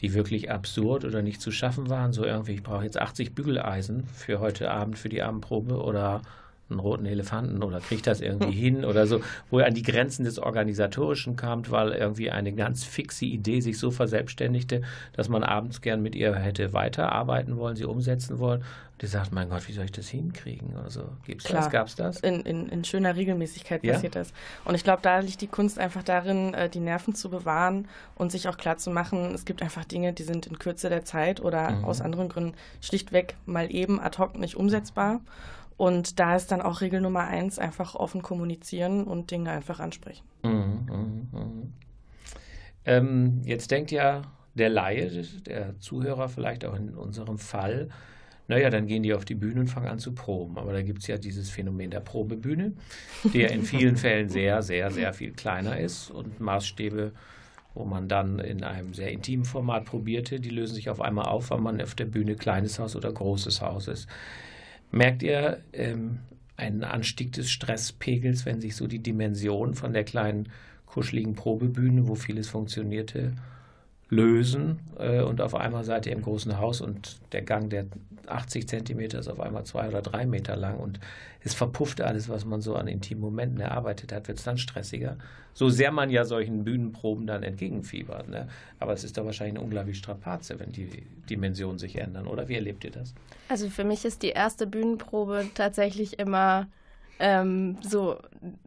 die wirklich absurd oder nicht zu schaffen waren? So irgendwie, ich brauche jetzt 80 Bügeleisen für heute Abend, für die Abendprobe oder einen roten Elefanten oder kriegt das irgendwie hin oder so, wo er an die Grenzen des Organisatorischen kam, weil irgendwie eine ganz fixe Idee sich so verselbstständigte, dass man abends gern mit ihr hätte weiterarbeiten wollen, sie umsetzen wollen. Und die sagt, mein Gott, wie soll ich das hinkriegen? Also gibt's Klar, das, gab's das? In, in, in schöner Regelmäßigkeit ja? passiert das. Und ich glaube, da liegt die Kunst einfach darin, äh, die Nerven zu bewahren und sich auch klar zu machen, es gibt einfach Dinge, die sind in Kürze der Zeit oder mhm. aus anderen Gründen schlichtweg mal eben ad hoc nicht umsetzbar. Und da ist dann auch Regel Nummer eins, einfach offen kommunizieren und Dinge einfach ansprechen. Mhm, mh, mh. Ähm, jetzt denkt ja der Laie, der Zuhörer vielleicht auch in unserem Fall, naja, dann gehen die auf die Bühne und fangen an zu proben. Aber da gibt es ja dieses Phänomen der Probebühne, die ja in vielen Fällen sehr, sehr, sehr viel kleiner ist und Maßstäbe, wo man dann in einem sehr intimen Format probierte, die lösen sich auf einmal auf, weil man auf der Bühne kleines Haus oder großes Haus ist. Merkt ihr ähm, einen Anstieg des Stresspegels, wenn sich so die Dimension von der kleinen kuscheligen Probebühne, wo vieles funktionierte, lösen äh, und auf einmal seid ihr im großen Haus und der Gang, der 80 Zentimeter ist auf einmal zwei oder drei Meter lang und es verpufft alles, was man so an intimen Momenten erarbeitet hat, wird es dann stressiger. So sehr man ja solchen Bühnenproben dann entgegenfiebert. Ne? Aber es ist da wahrscheinlich eine unglaubliche Strapaze, wenn die Dimensionen sich ändern, oder? Wie erlebt ihr das? Also für mich ist die erste Bühnenprobe tatsächlich immer ähm, so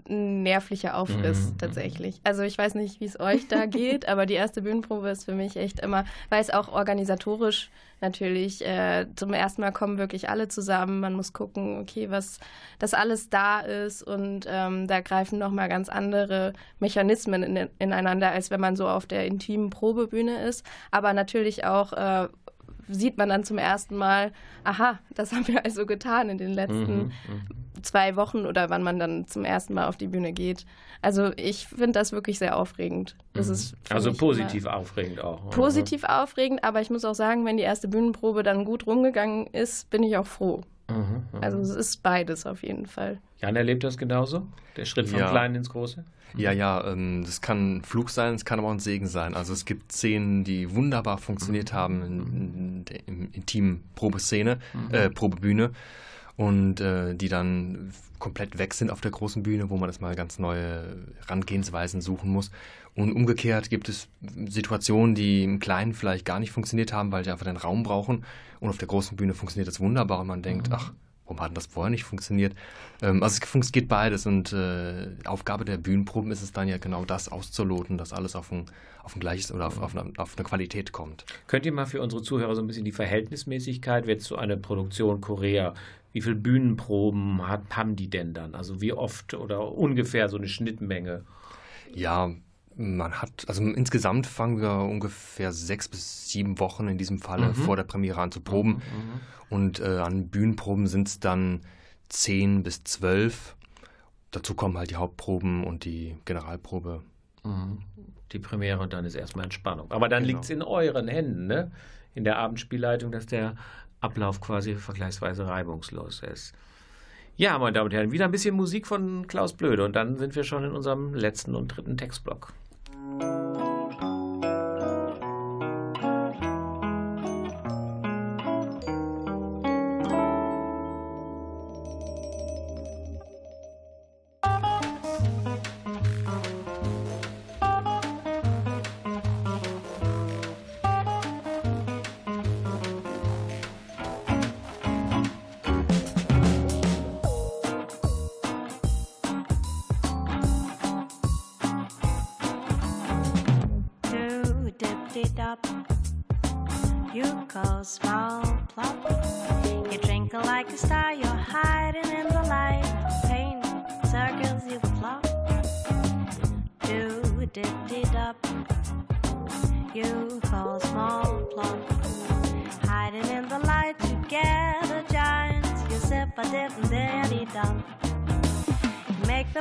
ein nervlicher Aufriss mhm. tatsächlich. Also ich weiß nicht, wie es euch da geht, aber die erste Bühnenprobe ist für mich echt immer, weil es auch organisatorisch natürlich äh, zum ersten Mal kommen wirklich alle zusammen. Man muss gucken, okay, was das alles da ist und ähm, da greifen nochmal ganz andere Mechanismen in, ineinander, als wenn man so auf der intimen Probebühne ist. Aber natürlich auch äh, sieht man dann zum ersten Mal, aha, das haben wir also getan in den letzten mhm, mhm, zwei Wochen oder wann man dann zum ersten Mal auf die Bühne geht. Also ich finde das wirklich sehr aufregend. Das mhm. ist also positiv aufregend auch. Positiv aufregend, aber ich muss auch sagen, wenn die erste Bühnenprobe dann gut rumgegangen ist, bin ich auch froh. Mhm, mhm. also es ist beides auf jeden Fall. Jan erlebt das genauso? Der Schritt vom ja. Kleinen ins Große? Ja, ja, ähm, das kann ein Flug sein, es kann aber auch ein Segen sein. Also es gibt Szenen, die wunderbar funktioniert haben in, in der intimen Probeszene, mhm. äh, Probebühne und äh, die dann komplett weg sind auf der großen Bühne, wo man das mal ganz neue Herangehensweisen suchen muss. Und umgekehrt gibt es Situationen, die im Kleinen vielleicht gar nicht funktioniert haben, weil die einfach den Raum brauchen. Und auf der großen Bühne funktioniert das wunderbar und man denkt, mhm. ach, warum hat das vorher nicht funktioniert? Ähm, also es geht beides und äh, Aufgabe der Bühnenproben ist es dann ja genau das auszuloten, dass alles auf ein, auf ein gleiches oder auf, auf, eine, auf eine Qualität kommt. Könnt ihr mal für unsere Zuhörer so ein bisschen die Verhältnismäßigkeit, wird zu einer Produktion Korea, wie viele Bühnenproben hat, haben die denn dann? Also wie oft oder ungefähr so eine Schnittmenge? Ja, man hat, also insgesamt fangen wir ungefähr sechs bis sieben Wochen in diesem Falle mhm. vor der Premiere an zu proben. Mhm. mhm. Und äh, an Bühnenproben sind es dann zehn bis zwölf. Dazu kommen halt die Hauptproben und die Generalprobe. Mhm. Die Premiere und dann ist erstmal Entspannung. Aber dann genau. liegt es in euren Händen, ne? In der Abendspielleitung, dass der Ablauf quasi vergleichsweise reibungslos ist. Ja, meine Damen und Herren, wieder ein bisschen Musik von Klaus Blöde und dann sind wir schon in unserem letzten und dritten Textblock.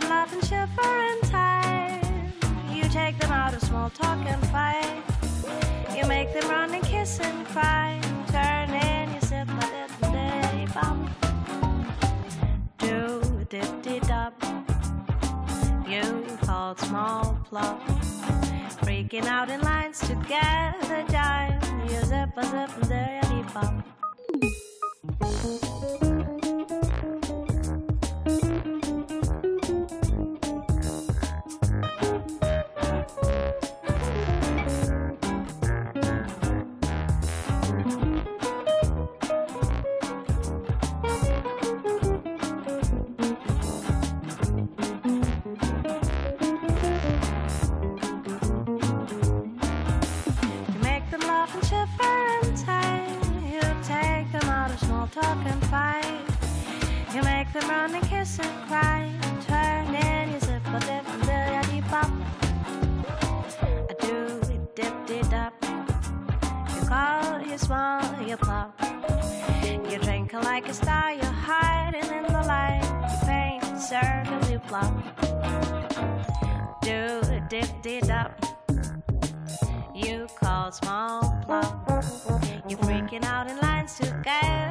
them laughing, shiver in time. You take them out of small talk and fight. You make them run and kiss and cry. Turn in, you sit a little day bump. Do dip dee dub. You call small plot. Freaking out in lines together, dime. You zip a zip and there you bum. look and fight. You make them run and kiss and cry turn in your zip a dip and dilly pop. I do dip dee dop. You call, you small you plop. You drink like a star, You hide in the light. You paint, circle, you plop. Do dip dee dop. You call small plop. You're freaking out in lines to.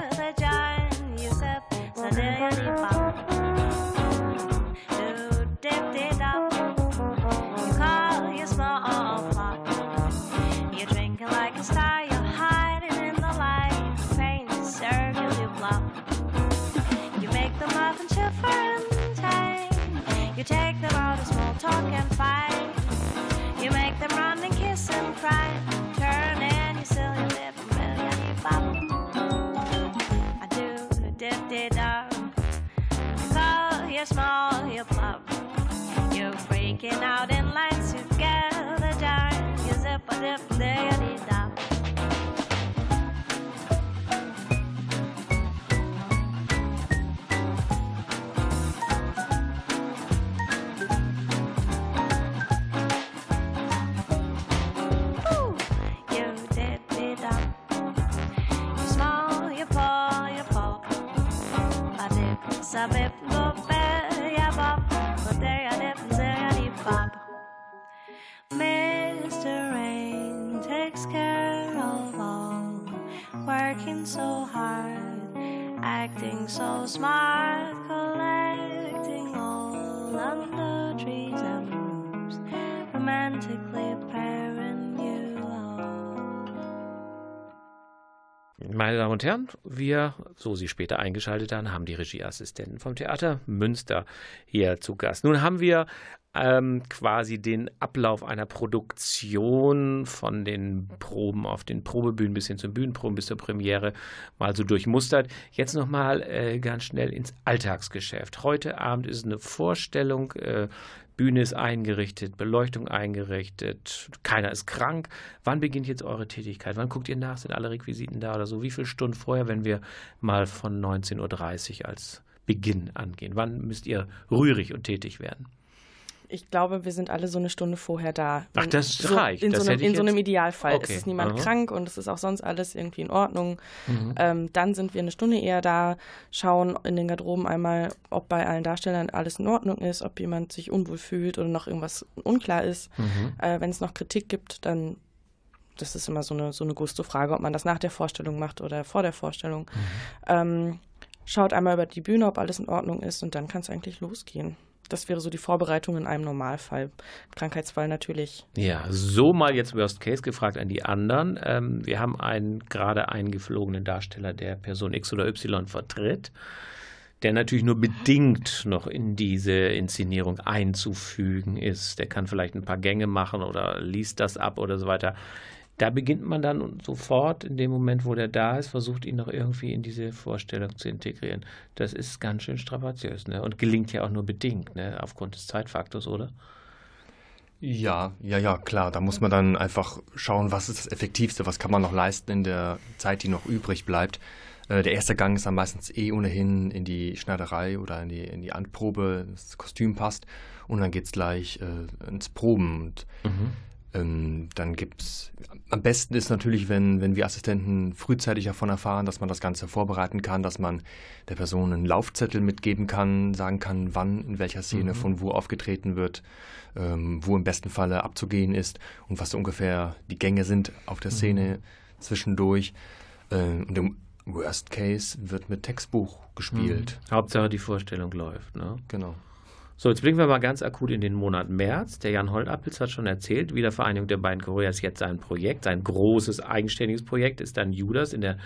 You take them out of small talk and fight. You make them run and kiss and cry. Turn in your silly lip and million you pop. I do the dip dog. You call your small, you plop. You're freaking out in lines together, darn. You zip a dip, there so smart, collecting all under trees and roofs, romantically pairing you. Meine Damen und Herren, wir, so Sie später eingeschaltet haben, haben die Regieassistenten vom Theater Münster hier zu Gast. Nun haben wir ähm, quasi den Ablauf einer Produktion von den Proben auf den Probebühnen bis hin zum Bühnenproben bis zur Premiere mal so durchmustert. Jetzt nochmal äh, ganz schnell ins Alltagsgeschäft. Heute Abend ist eine Vorstellung. Äh, Bühne ist eingerichtet, Beleuchtung eingerichtet, keiner ist krank. Wann beginnt jetzt eure Tätigkeit? Wann guckt ihr nach? Sind alle Requisiten da oder so? Wie viele Stunden vorher, wenn wir mal von 19.30 Uhr als Beginn angehen? Wann müsst ihr rührig und tätig werden? Ich glaube, wir sind alle so eine Stunde vorher da. Ach, das so, reicht. In, Das so, einem, in so einem Idealfall. Okay. Es ist niemand Aha. krank und es ist auch sonst alles irgendwie in Ordnung. Mhm. Ähm, dann sind wir eine Stunde eher da, schauen in den Garderoben einmal, ob bei allen Darstellern alles in Ordnung ist, ob jemand sich unwohl fühlt oder noch irgendwas unklar ist. Mhm. Äh, Wenn es noch Kritik gibt, dann das ist immer so eine, so eine Gusto-Frage, ob man das nach der Vorstellung macht oder vor der Vorstellung. Ähm, schaut einmal über die Bühne, ob alles in Ordnung ist und dann kann es eigentlich losgehen. Das wäre so die Vorbereitung in einem Normalfall. Krankheitsfall natürlich. Ja, so mal jetzt Worst Case gefragt an die anderen. Ähm, wir haben einen gerade eingeflogenen Darsteller, der Person X oder Y vertritt, der natürlich nur bedingt noch in diese Inszenierung einzufügen ist. Der kann vielleicht ein paar Gänge machen oder liest das ab oder so weiter. Da beginnt man dann sofort in dem Moment, wo der da ist, versucht ihn noch irgendwie in diese Vorstellung zu integrieren. Das ist ganz schön strapaziös ne? und gelingt ja auch nur bedingt ne? aufgrund des Zeitfaktors, oder? Ja, ja, ja, klar. Da muss man dann einfach schauen, was ist das Effektivste, was kann man noch leisten in der Zeit, die noch übrig bleibt. Äh, Der erste Gang ist dann meistens eh ohnehin in die Schneiderei oder in die, in die Anprobe, das Kostüm passt. Und dann geht's gleich äh, ins Proben. Und ähm, dann gibt's. Am besten ist natürlich, wenn, wenn wir Assistenten frühzeitig davon erfahren, dass man das Ganze vorbereiten kann, dass man der Person einen Laufzettel mitgeben kann, sagen kann, wann, in welcher Szene, von wo aufgetreten wird, ähm, wo im besten Falle abzugehen ist und was so ungefähr die Gänge sind auf der Szene zwischendurch. Ähm, und im Worst Case wird mit Textbuch gespielt. Hauptsache die Vorstellung läuft. Ne? Genau. So, jetzt blicken wir mal ganz akut in den Monat März. Der Jan Holtappels hat schon erzählt, Wiedervereinigung der beiden Korea ist jetzt sein Projekt. Sein großes eigenständiges Projekt ist dann Judas in der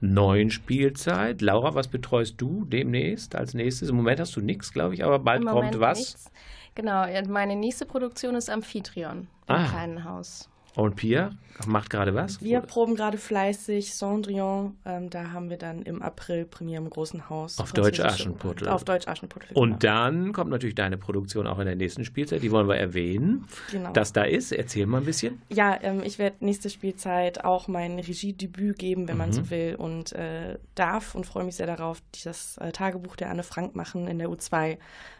neuen Spielzeit. Laura, was betreust du demnächst als nächstes? Im Moment hast du nichts, glaube ich, aber bald kommt was. nichts. Genau, meine nächste Produktion ist Amphitryon im Ah. kleinen Haus. Und Pia macht gerade was? Wir proben gerade fleißig Cendrillon. Ähm, da haben wir dann im April Premiere im großen Haus. Auf Deutsch Aschenputtel. Auf Deutsch Aschenputtel. Und dann kommt natürlich deine Produktion auch in der nächsten Spielzeit. Die wollen wir erwähnen. genau. Das da ist, erzähl mal ein bisschen. Ja, ähm, ich werde nächste Spielzeit auch mein Regiedebüt geben, wenn man Mhm. so will, und äh, darf und freue mich sehr darauf, das äh, Tagebuch der Anne Frank machen in der U2.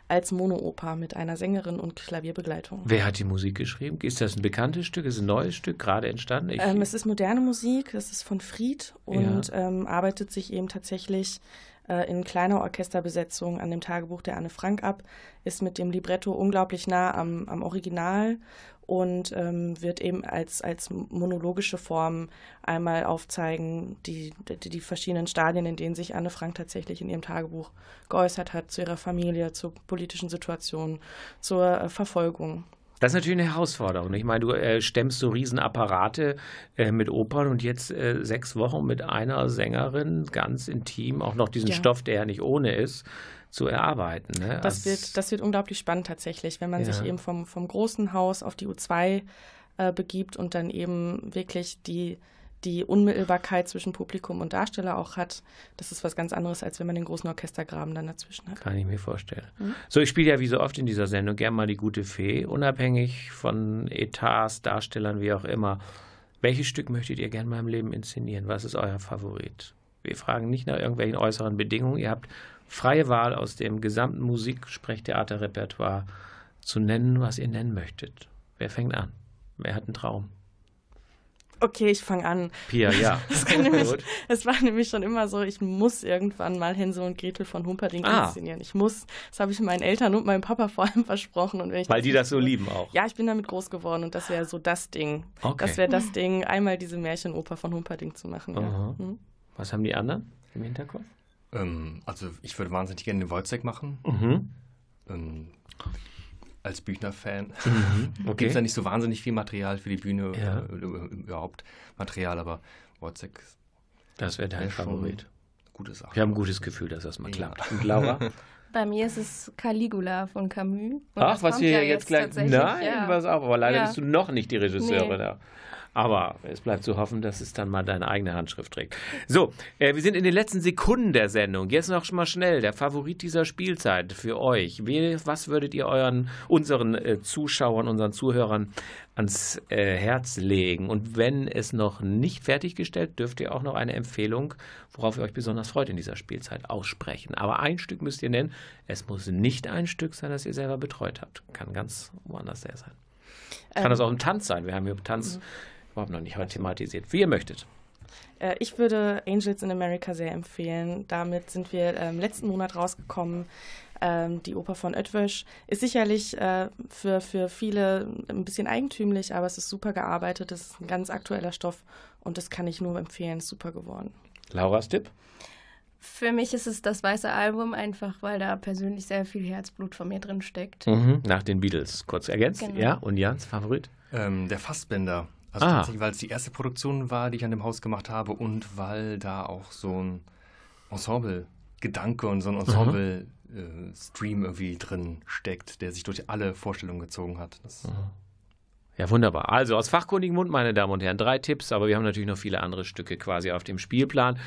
Als Monooper mit einer Sängerin und Klavierbegleitung. Wer hat die Musik geschrieben? Ist das ein bekanntes Stück? Ist ein neues Stück, gerade entstanden? Ähm, es ist moderne Musik, es ist von Fried und ähm, arbeitet sich eben tatsächlich äh, in kleiner Orchesterbesetzung an dem Tagebuch der Anne Frank ab, ist mit dem Libretto unglaublich nah am, am Original und ähm, wird eben als, als monologische Form einmal aufzeigen, die, die, die verschiedenen Stadien, in denen sich Anne Frank tatsächlich in ihrem Tagebuch geäußert hat, zu ihrer Familie, zur politischen Situation, zur äh, Verfolgung. Das ist natürlich eine Herausforderung. Ich meine, du äh, stemmst so Riesenapparate äh, mit Opern und jetzt äh, sechs Wochen mit einer Sängerin ganz intim, auch noch diesen Ja. Stoff, der ja nicht ohne ist, zu erarbeiten. Ne? Das Als- wird, das wird unglaublich spannend tatsächlich, wenn man Ja. sich eben vom, vom großen Haus auf die U2 äh, begibt und dann eben wirklich die, die Unmittelbarkeit zwischen Publikum und Darsteller auch hat. Das ist was ganz anderes, als wenn man den großen Orchestergraben dann dazwischen hat. Kann ich mir vorstellen. Mhm. So, ich spiele ja wie so oft in dieser Sendung gern mal die gute Fee, unabhängig von Etats, Darstellern, wie auch immer. Welches Stück möchtet ihr gern mal im Leben inszenieren? Was ist euer Favorit? Wir fragen nicht nach irgendwelchen äußeren Bedingungen. Ihr habt freie Wahl aus dem gesamten Musik-Sprechtheater-Repertoire zu nennen, was ihr nennen möchtet. Wer fängt an? Wer hat einen Traum? Okay, ich fange an. Pia, ja. Das kann nämlich, es war nämlich schon immer so, ich muss irgendwann mal Hänsel und Gretel von Humperdinck Ah. inszenieren. Ich muss, das habe ich meinen Eltern und meinem Papa vor allem versprochen. Und wenn ich Weil die das so lieben auch. Ja, ich bin damit groß geworden und das wäre so das Ding. Okay. Das wäre das Ding, einmal diese Märchenoper von Humperdinck zu machen. Ja. Hm. Was haben die anderen im Hinterkopf? Ähm, also ich würde wahnsinnig gerne den Wojciech machen. Mhm. Ähm, als Büchner-Fan. Okay. Gibt es ja nicht so wahnsinnig viel Material für die Bühne, Ja. äh, überhaupt Material, aber ist Das wäre dein Favorit. gute Sache. Wir haben ein gutes Gefühl, dass das mal Ja. klappt. Und Laura? Bei mir ist es Caligula von Camus. Und Ach, was wir ja jetzt gleich. Nein, ja. pass auf, aber leider Ja. bist du noch nicht die Regisseurin. Nee. Aber es bleibt zu hoffen, dass es dann mal deine eigene Handschrift trägt. So, äh, wir sind in den letzten Sekunden der Sendung. Jetzt noch mal schnell der Favorit dieser Spielzeit für euch. Was würdet ihr euren, unseren äh, Zuschauern, unseren Zuhörern ans äh, Herz legen? Und wenn es noch nicht fertiggestellt, dürft ihr auch noch eine Empfehlung, worauf ihr euch besonders freut in dieser Spielzeit, aussprechen. Aber ein Stück müsst ihr nennen. Es muss nicht ein Stück sein, das ihr selber betreut habt. Kann ganz woanders her sein. Kann Ähm, das auch ein Tanz sein? Wir haben hier Tanz überhaupt noch nicht heute thematisiert. Wie ihr möchtet. Äh, Ich würde Angels in America sehr empfehlen. Damit sind wir ähm, letzten Monat rausgekommen. Ähm, die Oper von Oetwösch ist sicherlich äh, für, für viele ein bisschen eigentümlich, aber es ist super gearbeitet. Es ist ein ganz aktueller Stoff und das kann ich nur empfehlen. Ist super geworden. Lauras Tipp? Für mich ist es das weiße Album, einfach weil da persönlich sehr viel Herzblut von mir drin steckt. Mhm. Nach den Beatles. Kurz ergänzt. Genau. Ja, und Jans Favorit? Ähm, der Fassbender. Also Ah. tatsächlich, weil es die erste Produktion war, die ich an dem Haus gemacht habe und weil da auch so ein Ensemble-Gedanke und so ein Ensemble-Stream irgendwie drin steckt, der sich durch alle Vorstellungen gezogen hat. Das Ja, wunderbar. Also aus fachkundigem Mund, meine Damen und Herren, drei Tipps, aber wir haben natürlich noch viele andere Stücke quasi auf dem Spielplan.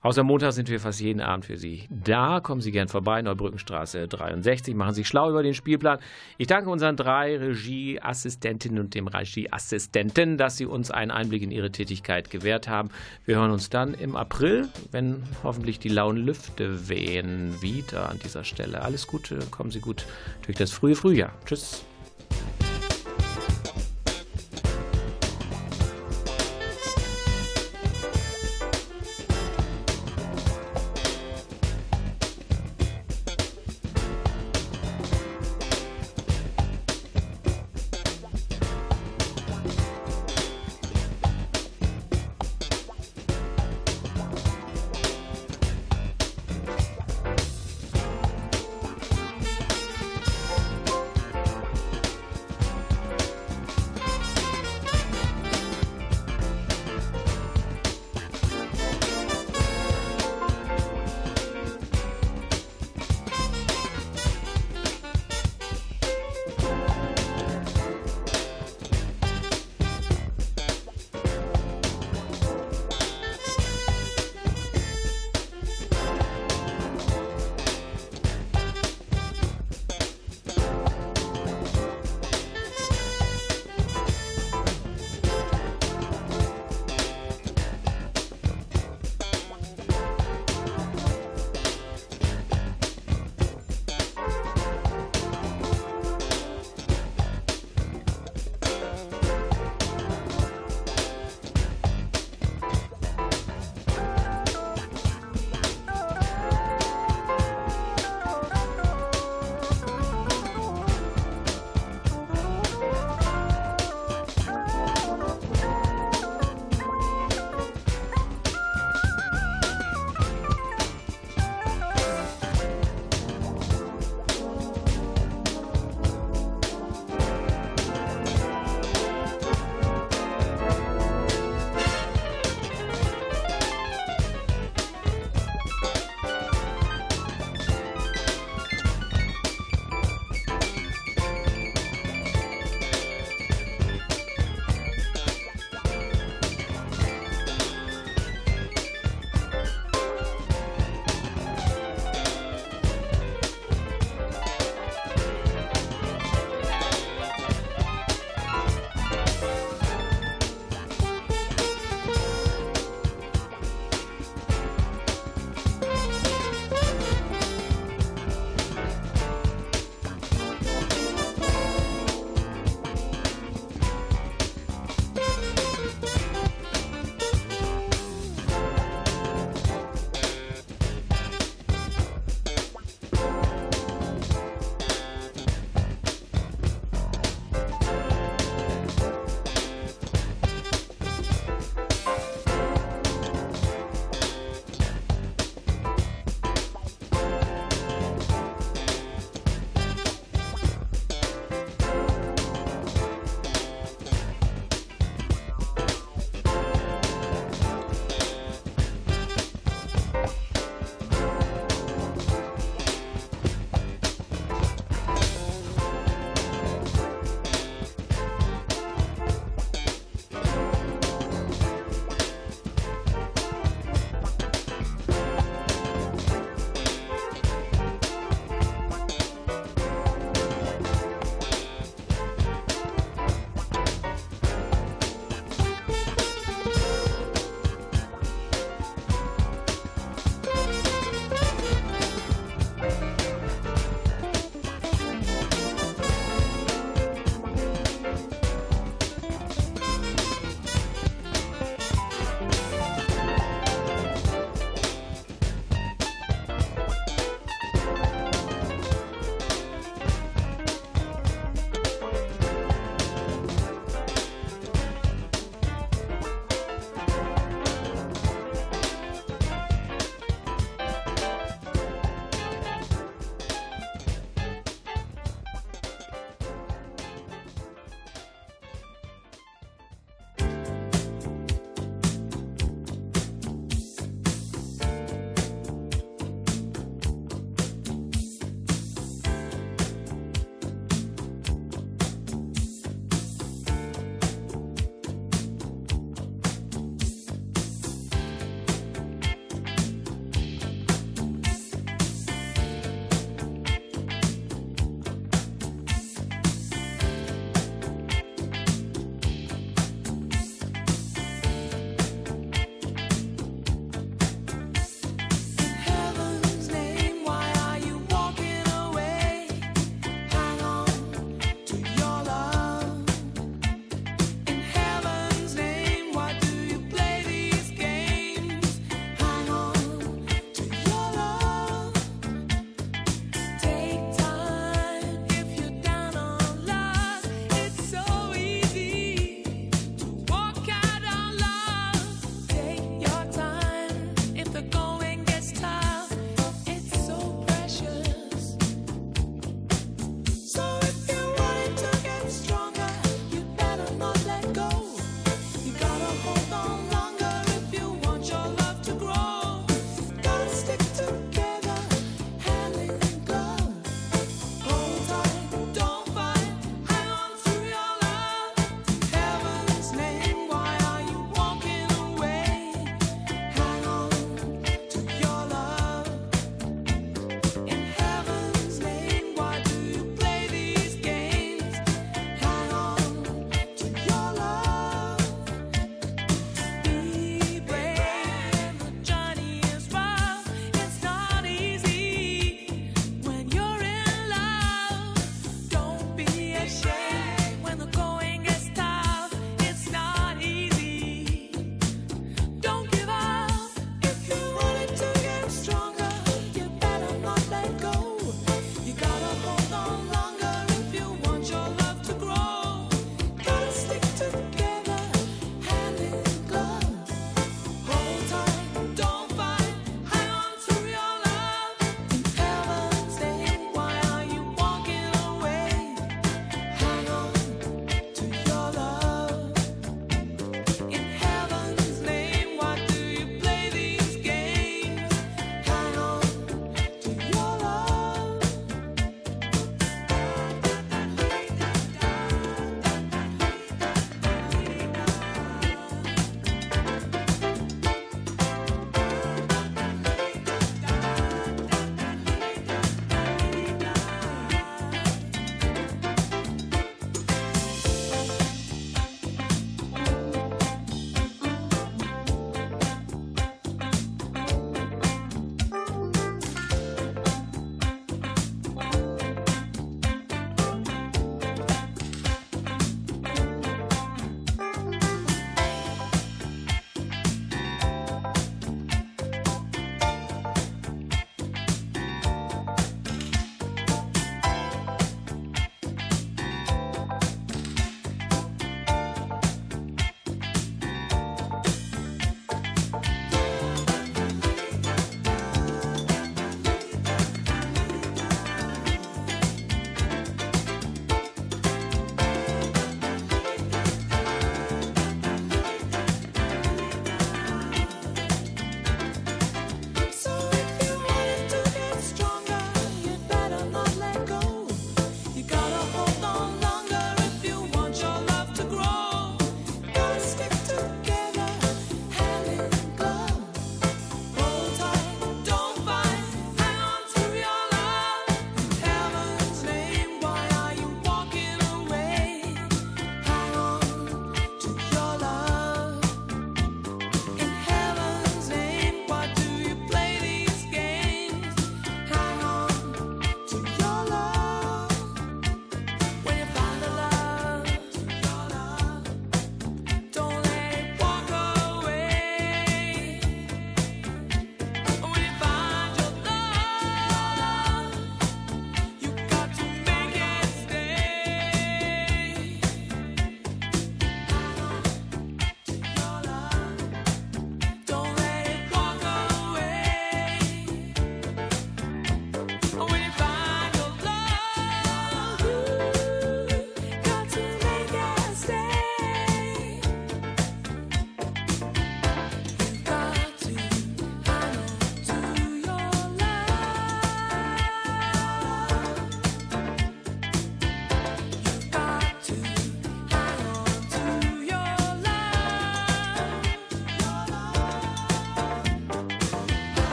Außer Montag sind wir fast jeden Abend für Sie da. Kommen Sie gern vorbei, Neubrückenstraße 63, machen Sie schlau über den Spielplan. Ich danke unseren drei Regieassistentinnen und dem Regieassistenten, dass Sie uns einen Einblick in Ihre Tätigkeit gewährt haben. Wir hören uns dann im April, wenn hoffentlich die lauen Lüfte wehen, wieder an dieser Stelle. Alles Gute, kommen Sie gut durch das frühe Frühjahr. Tschüss.